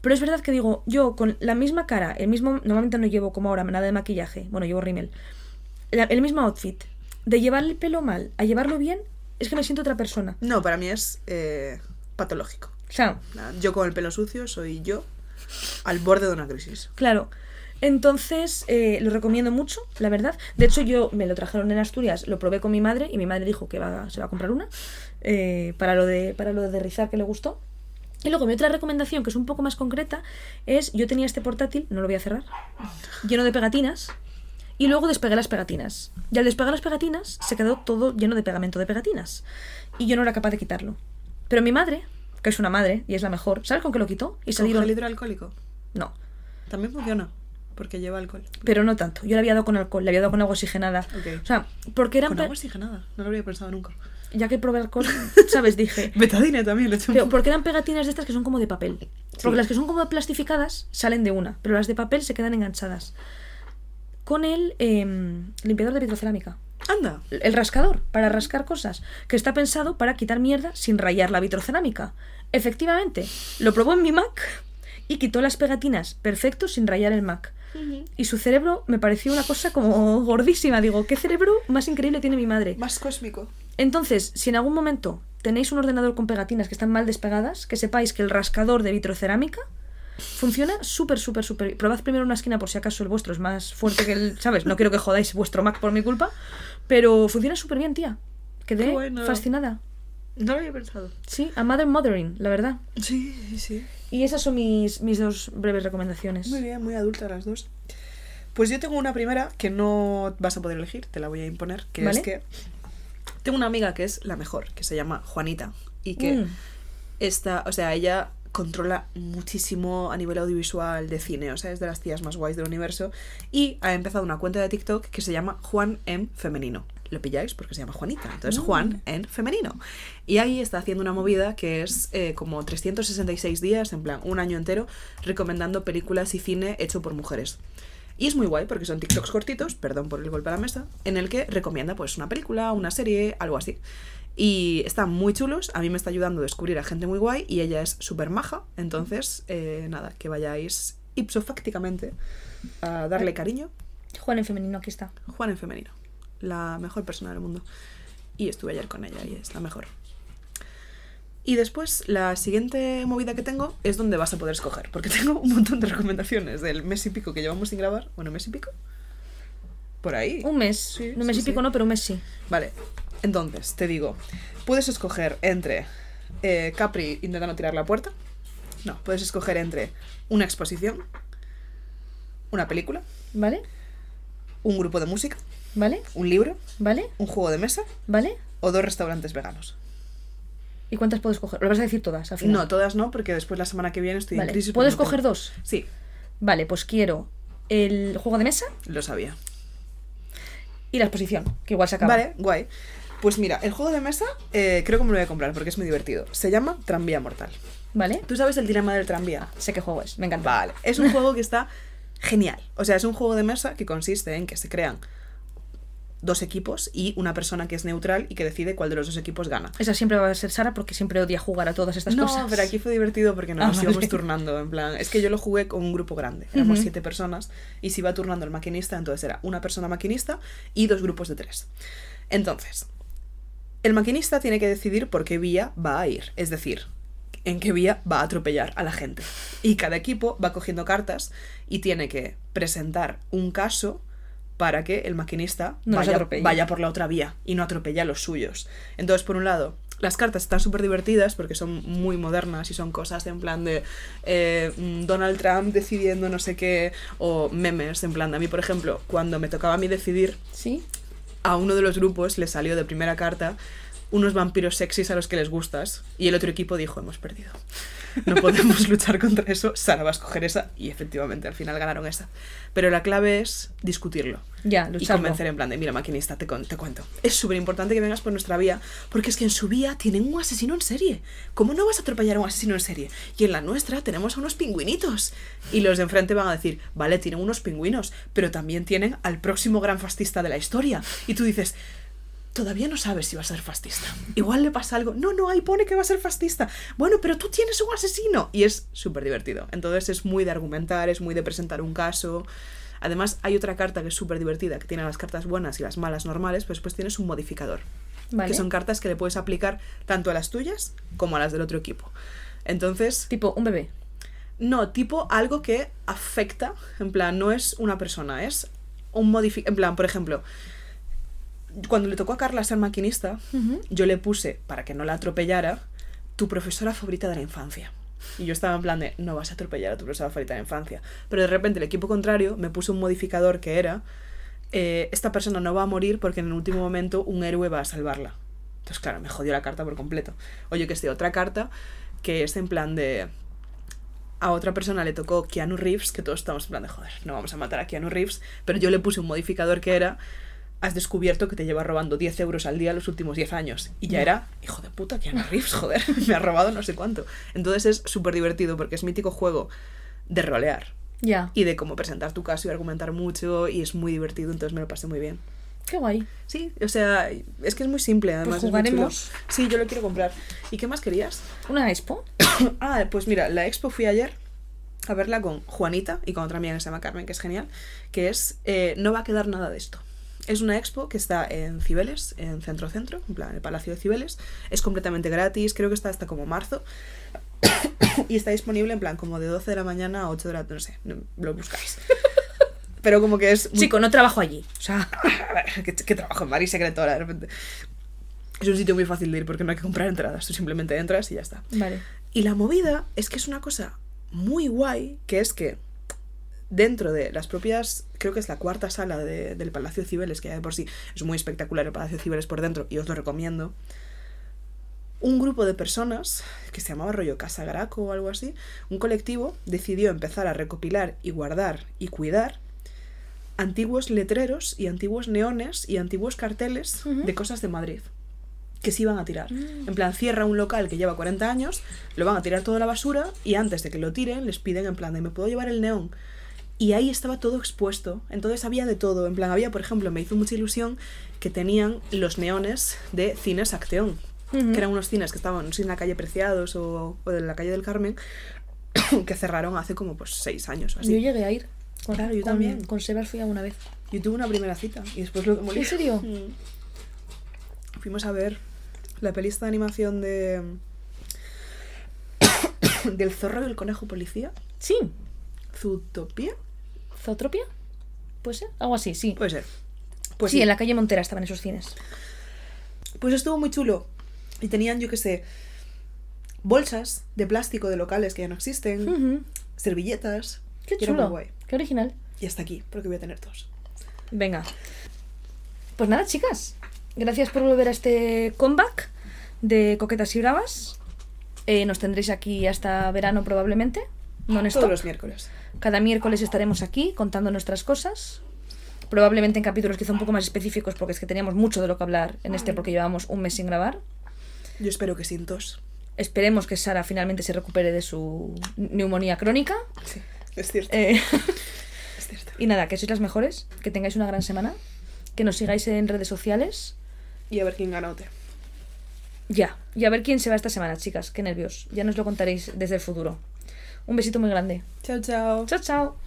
pero es verdad que digo, yo con la misma cara, el mismo, normalmente no llevo como ahora nada de maquillaje, bueno, llevo rímel, el mismo outfit, de llevar el pelo mal a llevarlo bien, es que me siento otra persona. No, para mí es eh, patológico. O sea, Yo con el pelo sucio soy yo al borde de una crisis. claro. Entonces, eh, lo recomiendo mucho, la verdad. De hecho, yo me lo trajeron en Asturias, lo probé con mi madre y mi madre dijo que va, se va a comprar una eh, para, lo de, para lo de rizar que le gustó. Y luego mi otra recomendación, que es un poco más concreta, es yo tenía este portátil, no lo voy a cerrar, lleno de pegatinas, y luego despegué las pegatinas. Y al despegar las pegatinas se quedó todo lleno de pegamento de pegatinas. Y yo no era capaz de quitarlo. Pero mi madre que es una madre y es la mejor. ¿Sabes con qué lo quitó? Y ¿Con salieron. gel hidroalcohólico? No, También funciona, porque lleva alcohol. pero no tanto. Yo le había dado con alcohol, le había dado con agua oxigenada. Ok. O sea, porque eran. Con agua oxigenada, no lo habría pensado nunca. Ya que probé alcohol, ¿sabes? Dije. Betadine también, le he hecho Pero porque eran pegatinas de estas que son como de papel. Porque las que son como plastificadas salen de una, pero las de papel se quedan enganchadas. Con el em, limpiador de vitrocerámica. Anda. El rascador, para rascar cosas, que está pensado para quitar mierda sin rayar la vitrocerámica. Efectivamente, lo probó en mi Mac y quitó las pegatinas perfecto sin rayar el Mac. Y su cerebro me pareció una cosa como gordísima. Digo, ¿qué cerebro más increíble tiene mi madre? Más cósmico. Entonces, si en algún momento tenéis un ordenador con pegatinas que están mal despegadas, que sepáis que el rascador de vitrocerámica funciona súper, súper, súper. Probad primero una esquina por si acaso el vuestro es más fuerte que el. ¿Sabes? No quiero que jodáis vuestro Mac por mi culpa, pero funciona súper bien, tía. Quedé bueno. fascinada. No lo había pensado. Sí, a Mother Mothering, la verdad. Sí, sí, sí. Y esas son mis, mis dos breves recomendaciones. Muy bien, muy adultas las dos. Pues yo tengo una primera que no vas a poder elegir, te la voy a imponer, que Vale. es que tengo una amiga que es la mejor, que se llama Juanita, y que Mm. esta, o sea, ella controla muchísimo a nivel audiovisual de cine, o sea, es de las tías más guays del universo, y ha empezado una cuenta de TikTok que se llama Juan en femenino. Lo pilláis porque se llama Juanita, entonces Mm. Juan en femenino. Y ahí está haciendo una movida que es eh, como 366 días, en plan un año entero, recomendando películas y cine hecho por mujeres. Y es muy guay porque son TikToks cortitos, perdón por el golpe a la mesa, en el que recomienda pues una película, una serie, algo así. Y están muy chulos, a mí me está ayudando a descubrir a gente muy guay y ella es súper maja, entonces eh, nada, que vayáis ipsofácticamente a darle cariño. Juan en femenino, aquí está. Juan en femenino, la mejor persona del mundo. Y estuve ayer con ella y es la mejor. Y después, la siguiente movida que tengo es donde vas a poder escoger, porque tengo un montón de recomendaciones del mes y pico que llevamos sin grabar. Bueno, mes y pico. Por ahí. Un mes. Sí, un mes sí, y pico sí. no, pero un mes sí. Vale, entonces, te digo, puedes escoger entre eh, Capri intentando tirar la puerta. No, puedes escoger entre una exposición, una película, ¿Vale? un grupo de música, ¿Vale? un libro, ¿Vale? un juego de mesa ¿Vale? o dos restaurantes veganos. ¿Y cuántas puedo escoger? ¿Lo vas a decir todas al final? No, todas no, porque después la semana que viene estoy en crisis. ¿Puedo escoger tengo- dos? Sí, Vale, pues quiero el juego de mesa lo sabía. y la exposición, que igual se acaba. Vale, guay. Pues mira, el juego de mesa eh, creo que me lo voy a comprar porque es muy divertido. Se llama Tranvía Mortal. ¿Vale? ¿Tú sabes el dilema del tranvía? Sé qué juego es, me encanta. Vale, es un juego que está genial. O sea, es un juego de mesa que consiste en que se crean dos equipos y una persona que es neutral y que decide cuál de los dos equipos gana. Esa siempre va a ser Sara porque siempre odia jugar a todas estas no, cosas. pero aquí fue divertido porque nos Ah, nos íbamos vale. turnando. En plan, es que yo lo jugué con un grupo grande. Éramos siete personas y se iba turnando el maquinista. Entonces era una persona maquinista y dos grupos de tres. Entonces, el maquinista tiene que decidir por qué vía va a ir. Es decir, en qué vía va a atropellar a la gente. Y cada equipo va cogiendo cartas y tiene que presentar un caso para que el maquinista No vaya por la otra vía y no atropelle a los suyos. Entonces, por un lado, las cartas están súper divertidas porque son muy modernas y son cosas en plan de eh, mm, Donald Trump decidiendo no sé qué o memes en plan de a mí, por ejemplo, cuando me tocaba a mí decidir, ¿Sí? A uno de los grupos le salió de primera carta unos vampiros sexys a los que les gustas y el otro equipo dijo, hemos perdido. No podemos luchar contra eso, Sara va a escoger esa y efectivamente al final ganaron esa. Pero la clave es discutirlo Ya, y convencer en plan de, mira maquinista, te, con- te cuento. Es súper importante que vengas por nuestra vía porque es que en su vía tienen un asesino en serie. ¿Cómo no vas a atropellar a un asesino en serie? Y en la nuestra tenemos a unos pingüinitos. Y los de enfrente van a decir, vale, tienen unos pingüinos, pero también tienen al próximo gran fascista de la historia. Y tú dices, todavía no sabes si va a ser fascista. Igual le pasa algo. No, no, ahí pone que va a ser fascista. Bueno, pero tú tienes un asesino. Y es súper divertido. Entonces es muy de argumentar, es muy de presentar un caso. Además, hay otra carta que es súper divertida, que tiene las cartas buenas y las malas normales, pero después tienes un modificador. Vale. Que son cartas que le puedes aplicar tanto a las tuyas como a las del otro equipo. Entonces, Tipo, un bebé. no, tipo algo que afecta, en plan, no es una persona, es un modificador. En plan, por ejemplo, cuando le tocó a Carla ser maquinista, yo le puse, para que no la atropellara, tu profesora favorita de la infancia. Y yo estaba en plan de, no vas a atropellar a tu profesora favorita de la infancia. Pero de repente el equipo contrario me puso un modificador que era, eh, esta persona no va a morir porque en el último momento un héroe va a salvarla. Entonces, claro, me jodió la carta por completo. Oye, que esté otra carta que es en plan de... A otra persona le tocó Keanu Reeves, que todos estamos en plan de, joder, no vamos a matar a Keanu Reeves, pero yo le puse un modificador que era, has descubierto que te lleva robando 10 euros al día los últimos 10 años. Y ya era, hijo de puta, Keanu Reeves, joder, me ha robado no sé cuánto. Entonces es súper divertido porque es mítico juego de rolear Ya. y de cómo presentar tu caso y argumentar mucho y es muy divertido, entonces me lo pasé muy bien. Qué guay. Sí, o sea, es que es muy simple, además. es muy chulo. jugaremos. Sí, yo lo quiero comprar. ¿Y qué más querías? Una expo. ah, pues mira, la expo fui ayer a verla con Juanita y con otra amiga que se llama Carmen, que es genial, que es eh, No va a quedar nada de esto. Es una expo que está en Cibeles, en Centro Centro, en plan, el Palacio de Cibeles. Es completamente gratis, creo que está hasta como marzo. y está disponible en plan como de 12 de la mañana a 8 de la no sé, no- lo buscáis. Pero como que es muy Chico, no trabajo allí. O sea, a ver, ¿qué, qué trabajo en Maris Secretora de repente? Es un sitio muy fácil de ir porque no hay que comprar entradas, tú simplemente entras y ya está. vale. Y la movida es que es una cosa muy guay, que es que dentro de las propias, creo que es la cuarta sala de- del Palacio Cibeles, que ya de por sí es muy espectacular el Palacio Cibeles por dentro y os lo recomiendo, un grupo de personas, que se llamaba rollo Casa Graco o algo así, un colectivo decidió empezar a recopilar y guardar y cuidar antiguos letreros y antiguos neones y antiguos carteles Ujú. de cosas de Madrid que se iban a tirar. En plan, cierra un local que lleva 40 años, lo van a tirar toda la basura y antes de que lo tiren les piden en plan de ¿me puedo llevar el neón? Y ahí estaba todo expuesto. Entonces había de todo. En plan, había, por ejemplo, me hizo mucha ilusión que tenían los neones de Cines Acteón. Ujú. Que eran unos cines que estaban, no sé, en la calle Preciados o, o en la calle del Carmen, que cerraron hace como pues seis años o así. Yo llegué a ir. Con, Claro, yo con- también. Con Sebas fui alguna vez. Yo tuve una primera cita y después lo demolí. ¿En serio? Mm. Fuimos a ver la pelista de animación de. del zorro y el conejo policía. Sí. Zootopia. ¿Zootropia? ¿Puede ser? Algo así, sí. Puede ser. Pues sí, sí, en la calle Montera estaban esos cines. Pues estuvo muy chulo. Y tenían, yo qué sé, bolsas de plástico de locales que ya no existen, servilletas. Qué y era muy chulo. guay. Qué original. Y hasta aquí, porque voy a tener dos. Venga. Pues nada, chicas. Gracias por volver a este comeback de Coquetas y Bravas. Eh, nos tendréis aquí hasta verano probablemente. Non Todos los miércoles. Cada miércoles estaremos aquí contando nuestras cosas. Probablemente en capítulos quizá un poco más específicos porque es que teníamos mucho de lo que hablar en este porque llevábamos un mes sin grabar. Yo espero que sin tos. Esperemos que Sara finalmente se recupere de su neumonía crónica. Sí, es cierto. Eh, Es cierto. y nada, que sois las mejores, que tengáis una gran semana, que nos sigáis en redes sociales. Y a ver quién gana OT. Ya, y a ver quién se va esta semana, chicas. Qué nervios. Ya nos lo contaréis desde el futuro. Un besito muy grande. Chao, chao. Chao, chao.